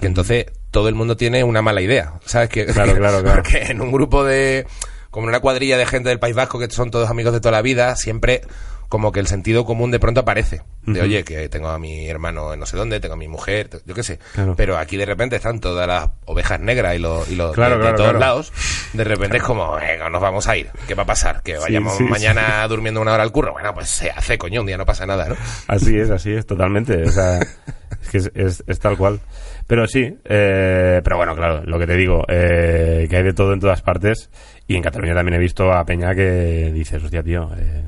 Que entonces todo el mundo tiene una mala idea. ¿Sabes? Que, Claro, claro, claro. Porque en un grupo de. Como en una cuadrilla de gente del País Vasco que son todos amigos de toda la vida, siempre como que el sentido común de pronto aparece. De oye, que tengo a mi hermano en no sé dónde, tengo a mi mujer, yo qué sé. Claro. Pero aquí de repente están todas las ovejas negras y los, y los Claro, de, todos lados. De repente es como, venga, nos vamos a ir. ¿Qué va a pasar? Que vayamos sí, mañana durmiendo una hora al curro. Bueno, pues se hace, coño, un día no pasa nada, ¿no? Así es, así es, totalmente. O sea, es que es, es- es tal cual. Pero sí, eh, pero bueno, claro, lo que te digo, eh, que hay de todo en todas partes. Y en Cataluña también he visto a Peña que dices, hostia, tío, eh,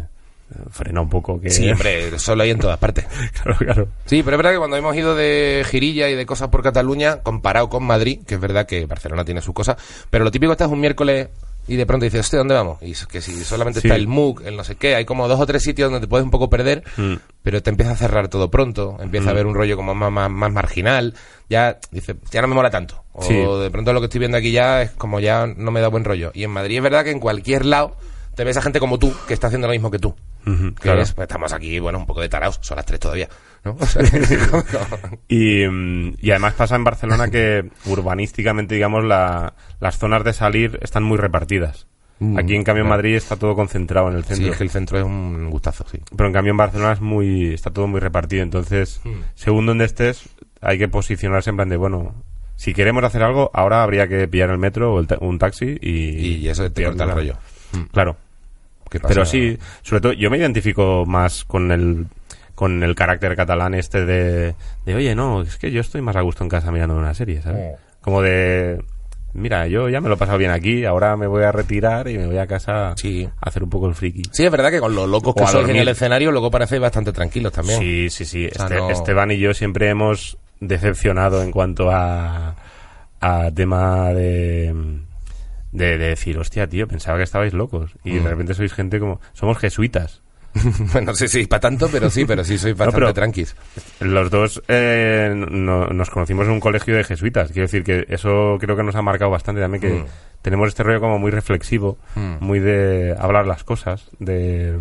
frena un poco. que Sí, hombre, solo hay en todas partes. claro, claro. Sí, pero es verdad que cuando hemos ido de girilla y de cosas por Cataluña, comparado con Madrid, que es verdad que Barcelona tiene sus cosas, pero lo típico estás un miércoles y de pronto dices, hostia, ¿dónde vamos? Y que si solamente Sí. está el MOOC, el no sé qué, hay como dos o tres sitios donde te puedes un poco perder, Mm. pero te empieza a cerrar todo pronto, empieza a haber un rollo como más, más, más marginal, ya dice, ya no me mola tanto. O Sí. de pronto lo que estoy viendo aquí ya es como ya no me da buen rollo. Y en Madrid es verdad que en cualquier lado te ves a gente como tú que está haciendo lo mismo que tú. Que claro. pues, estamos aquí, bueno, un poco de taraos, son las tres todavía, ¿no? O sea, que- Y, mm, y además pasa en Barcelona que urbanísticamente, digamos, la- las zonas de salir están muy repartidas. Mm, Aquí, en cambio, en claro. Madrid está todo concentrado en el Sí, centro. es que el centro es un gustazo, sí. Pero en cambio en Barcelona es muy, está todo muy repartido. Entonces, Hmm. según donde estés, hay que posicionarse en plan de, bueno, si queremos hacer algo, ahora habría que pillar el metro o el ta- un taxi y... Y eso te corta el rollo. Claro. ¿Qué pasa? Pero sí, sobre todo, yo me identifico más con el con el carácter catalán este de, de, oye, no, es que yo estoy más a gusto en casa mirando una serie, ¿sabes? Oh. Como de, mira, yo ya me lo he pasado bien aquí, ahora me voy a retirar y me voy a casa Sí. a hacer un poco el friki. Sí, es verdad que con los locos que O sois en el escenario luego parecéis bastante tranquilos también. Sí, sí, sí. sea, Este- no- Esteban y yo siempre hemos decepcionado en cuanto a, a tema de, de, de decir, hostia, tío, pensaba que estabais locos. Y Mm. de repente sois gente como... Somos jesuitas. bueno, no sé si para tanto, pero sí, pero sí sois No, bastante pero- tranquis. Los dos eh, no- nos conocimos en un colegio de jesuitas. Quiero decir que eso creo que nos ha marcado bastante también, que Mm. tenemos este rollo como muy reflexivo, Mm. muy de hablar las cosas, de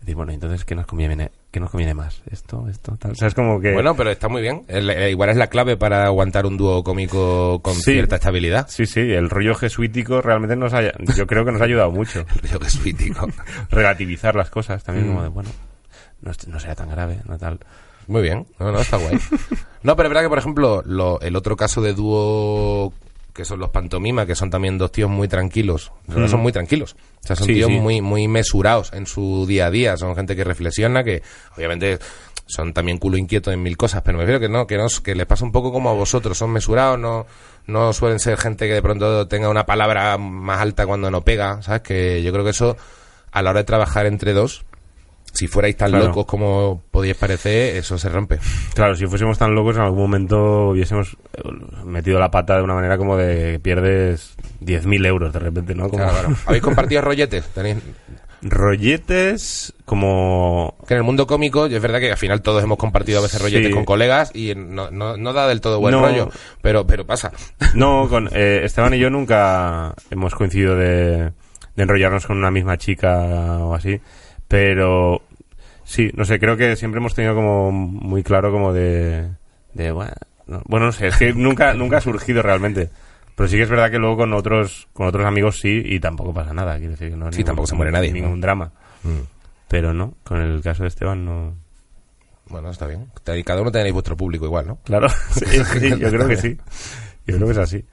decir, bueno, entonces, ¿qué nos conviene, qué nos conviene más? Esto, esto, tal. O sea, es como que... Bueno, pero está muy bien. El- eh, igual es la clave para aguantar un dúo cómico con Sí. cierta estabilidad. Sí, sí, el rollo jesuítico realmente nos ha, yo creo que nos ha ayudado mucho. Yo que soy tico. Relativizar las cosas también, Mm. como de, bueno, no, no sea tan grave, no tal. Muy bien, no, no, está guay. No, pero es verdad que, por ejemplo, lo- el otro caso de dúo que son los pantomima, que son también dos tíos muy tranquilos, Mm. son muy tranquilos. O sea, son Sí, tíos sí. muy muy mesurados en su día a día, son gente que reflexiona, que obviamente son también culo inquieto en mil cosas, pero me refiero que no, que no, que les pasa un poco como a vosotros, son mesurados, no no suelen ser gente que de pronto tenga una palabra más alta cuando no pega, ¿sabes? Que yo creo que eso a la hora de trabajar entre dos si fuerais tan Claro. locos como podíais parecer, eso se rompe. Claro, si fuésemos tan locos, en algún momento hubiésemos eh, metido la pata de una manera como de pierdes 10.000 euros de repente, ¿no? Como Claro, claro. ¿Habéis compartido rolletes? Tenéis... rolletes como... Que en el mundo cómico, es verdad que al final todos hemos compartido a veces rolletes Sí. con colegas y no, no, no da del todo buen No. rollo, pero, pero pasa. No, con eh, Esteban y yo nunca hemos coincidido de, de enrollarnos con una misma chica o así, pero sí, no sé, creo que siempre hemos tenido como muy claro como de... de bueno, no, bueno, no sé, es que nunca, nunca ha surgido realmente. Pero sí que es verdad que luego con otros con otros amigos sí y tampoco pasa nada. Quiero decir que no Sí, tampoco se muere nadie, Ningún ¿no? drama. Mm. Pero no, con el caso de Esteban no. Bueno, está bien. Cada uno tenéis vuestro público igual, ¿no? Claro, sí, sí, yo creo que sí. Yo creo que es así.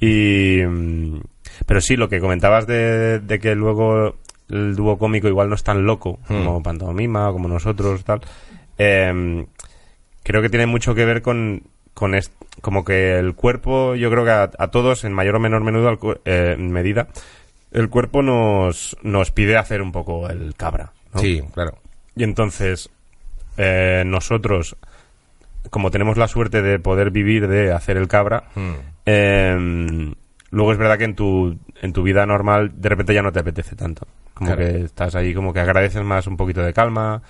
Y, mm, pero sí, lo que comentabas de, de que luego el dúo cómico igual no es tan loco como Pantomima, como nosotros, tal. em, creo que tiene mucho que ver con, con est- como que el cuerpo, yo creo que a, a todos, en mayor o menor menudo, eh, medida, el cuerpo nos, nos pide hacer un poco el cabra. ¿no? Sí, claro. Y entonces, eh, nosotros, como tenemos la suerte de poder vivir de hacer el cabra, Mm. Luego es verdad que en tu, en tu vida normal de repente ya no te apetece tanto. Como Claro. que estás ahí, como que agradeces más un poquito de calma,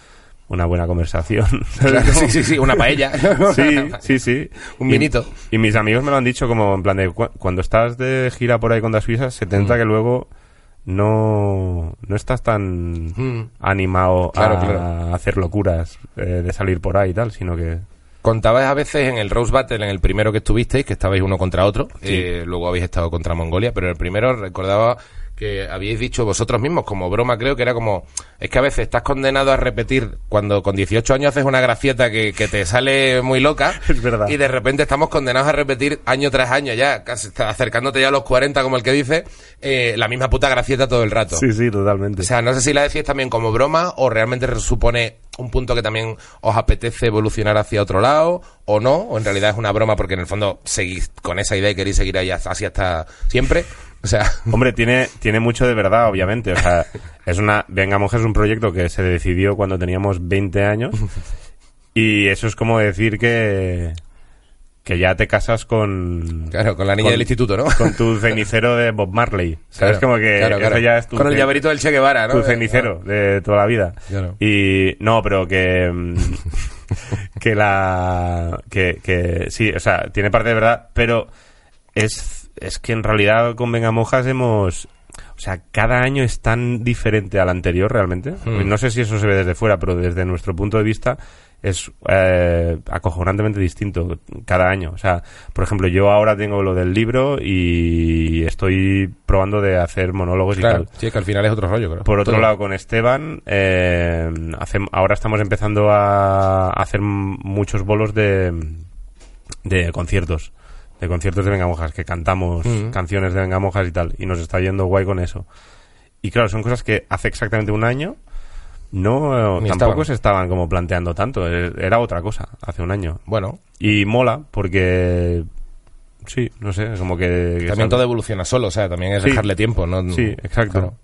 una buena conversación. Claro, sí, sí, sí, una paella. Sí, sí, sí. Un vinito. Y, mis amigos me lo han dicho como en plan de cu- cuando estás de gira por ahí con las suizas, se te Mm. que luego no, no estás tan Mm. animado Claro, a claro. hacer locuras eh, de salir por ahí y tal, sino que... Contabais a veces en el Rose Battle, en el primero que estuvisteis, que estabais uno contra otro, eh, luego habéis estado contra Mongolia, pero en el primero recordaba que habíais dicho vosotros mismos, como broma creo que era como, es que a veces estás condenado a repetir cuando con 18 años haces una gracieta que, que te sale muy loca Es verdad. y de repente estamos condenados a repetir año tras año ya, casi acercándote ya a los 40 como el que dice, eh, la misma puta gracieta todo el rato. Sí, sí, totalmente. O sea, no sé si la decís también como broma o realmente supone un punto que también os apetece evolucionar hacia otro lado o no, o en realidad es una broma porque en el fondo seguís con esa idea y queréis seguir ahí así hasta siempre. O sea, Hombre, tiene, tiene mucho de verdad, obviamente. O sea, es una. Venga, Monja es un proyecto que se decidió cuando teníamos 20 años. Y eso es como decir que. que ya te casas con. claro, con la niña con- del instituto, ¿no? Con tu cenicero de Bob Marley. ¿Sabes? Claro, como que claro, claro. eso ya es tu. Con el llaverito del Che Guevara, ¿no? Tu cenicero de toda la vida. Y no, pero que. que la. Que, que sí, o sea, tiene parte de verdad, pero es, es que en realidad con Venga Monjas hemos. O sea, cada año es tan diferente al anterior realmente. Hmm. No sé si eso se ve desde fuera, pero desde nuestro punto de vista es eh, acojonantemente distinto cada año. O sea, por ejemplo, yo ahora tengo lo del libro y estoy probando de hacer monólogos y tal. sí, que al final es otro rollo, creo. Por otro Todo. lado, con Esteban, eh, ahora estamos empezando a hacer muchos bolos de, de conciertos. De conciertos de Vengamojas, que cantamos canciones de Vengamojas y tal. Y nos está yendo guay con eso. Y claro, son cosas que hace exactamente un año no Ni tampoco estaban. se estaban como planteando tanto. Eh, Era otra cosa hace un año. Bueno, Y mola porque... Sí, no sé, como que... que también todo evoluciona solo, o sea, también es Sí. dejarle tiempo, ¿no? Sí, exacto. Claro.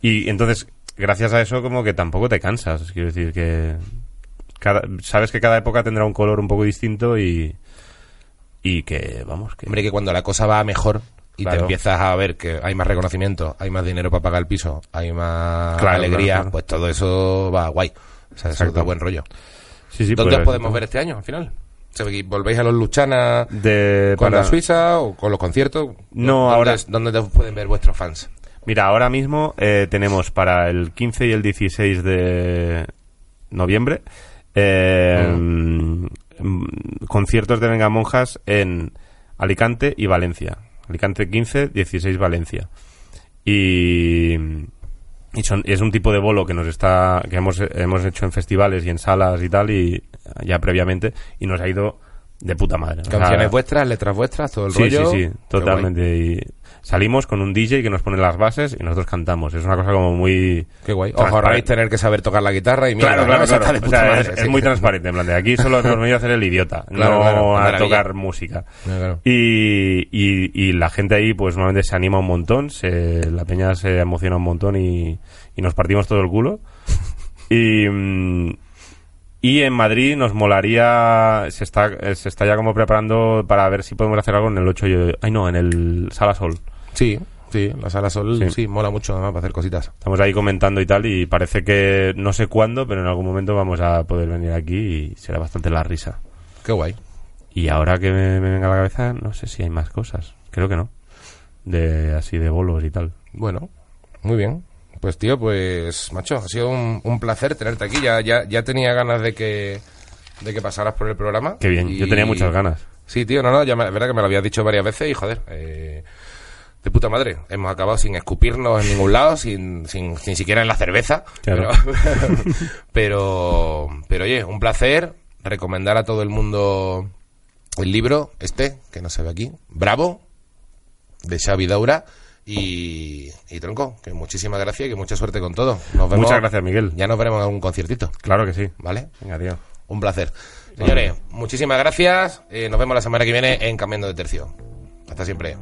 Y entonces, gracias a eso, como que tampoco te cansas. Quiero decir que. Cada, sabes que cada época tendrá un color un poco distinto y. Y que, vamos, que. Hombre, que cuando la cosa va mejor y te empiezas a ver que hay más reconocimiento, hay más dinero para pagar el piso, hay más Claro, alegría, claro, pues todo eso va guay. O sea, eso da buen rollo. sí, sí, ¿Dónde pues, os podemos ver este año, al final? ¿Volvéis a los Luchana De, con para- la Suiza o con los conciertos? No, ¿Dónde ahora- es- ¿Dónde pueden ver vuestros fans? Mira, ahora mismo eh, tenemos para el 15 y el 16 de noviembre eh, mm, conciertos de Venga Monjas en Alicante y Valencia. Alicante 15, 16 Valencia. Y, y son, es un tipo de bolo que nos está que hemos, hemos hecho en festivales y en salas y tal y ya previamente y nos ha ido de puta madre. O sea, Canciones vuestras, letras vuestras, todo el Sí, rollo. sí, sí, totalmente. Y salimos con un DJ que nos pone las bases y nosotros cantamos. Es una cosa como muy... Qué guay. Os ahorráis tener que saber tocar la guitarra y mierda, Claro, claro, claro. de O puta sea, madre, es, muy transparente. En plan de aquí solo nos venido a hacer el idiota, no a tocar música. Y, y la gente ahí, pues normalmente se anima un montón, se, la peña se emociona un montón y, y nos partimos todo el culo. Y, mm, y en Madrid nos molaría, se está, eh, se está ya como preparando para ver si podemos hacer algo en el 8 y- ay no, en el Sala Sol. Sí, sí, la sala sol sí, Sí. mola mucho además para hacer cositas. Estamos ahí comentando y tal y parece que no sé cuándo, pero en algún momento vamos a poder venir aquí y será bastante la risa. Qué guay. Y ahora que me, me venga a la cabeza, no sé si hay más cosas. Creo que no. De así de bolos y tal. Bueno, muy bien. Pues tío, pues macho, ha sido un, un placer tenerte aquí. Ya, ya, ya tenía ganas de que de que pasaras por el programa. Qué bien, Y- yo tenía muchas ganas. Sí, tío, no, no, ya me- es verdad que me lo habías dicho varias veces y joder, eh, de puta madre. Hemos acabado sin escupirnos en ningún lado, sin, sin, ni siquiera en la cerveza. Claro. Pero, pero, pero oye, un placer recomendar a todo el mundo el libro este, que no se ve aquí, Bravo, de Xavi Daura. Y, tronco, que muchísimas gracias y que mucha suerte con todo. Nos vemos. Muchas gracias, Miguel. Ya nos veremos en algún conciertito. Claro que sí. ¿Vale? Venga, tío. Un placer. Señores, muchísimas gracias. Eh, nos vemos la semana que viene en Cambiando de Tercio. Hasta siempre.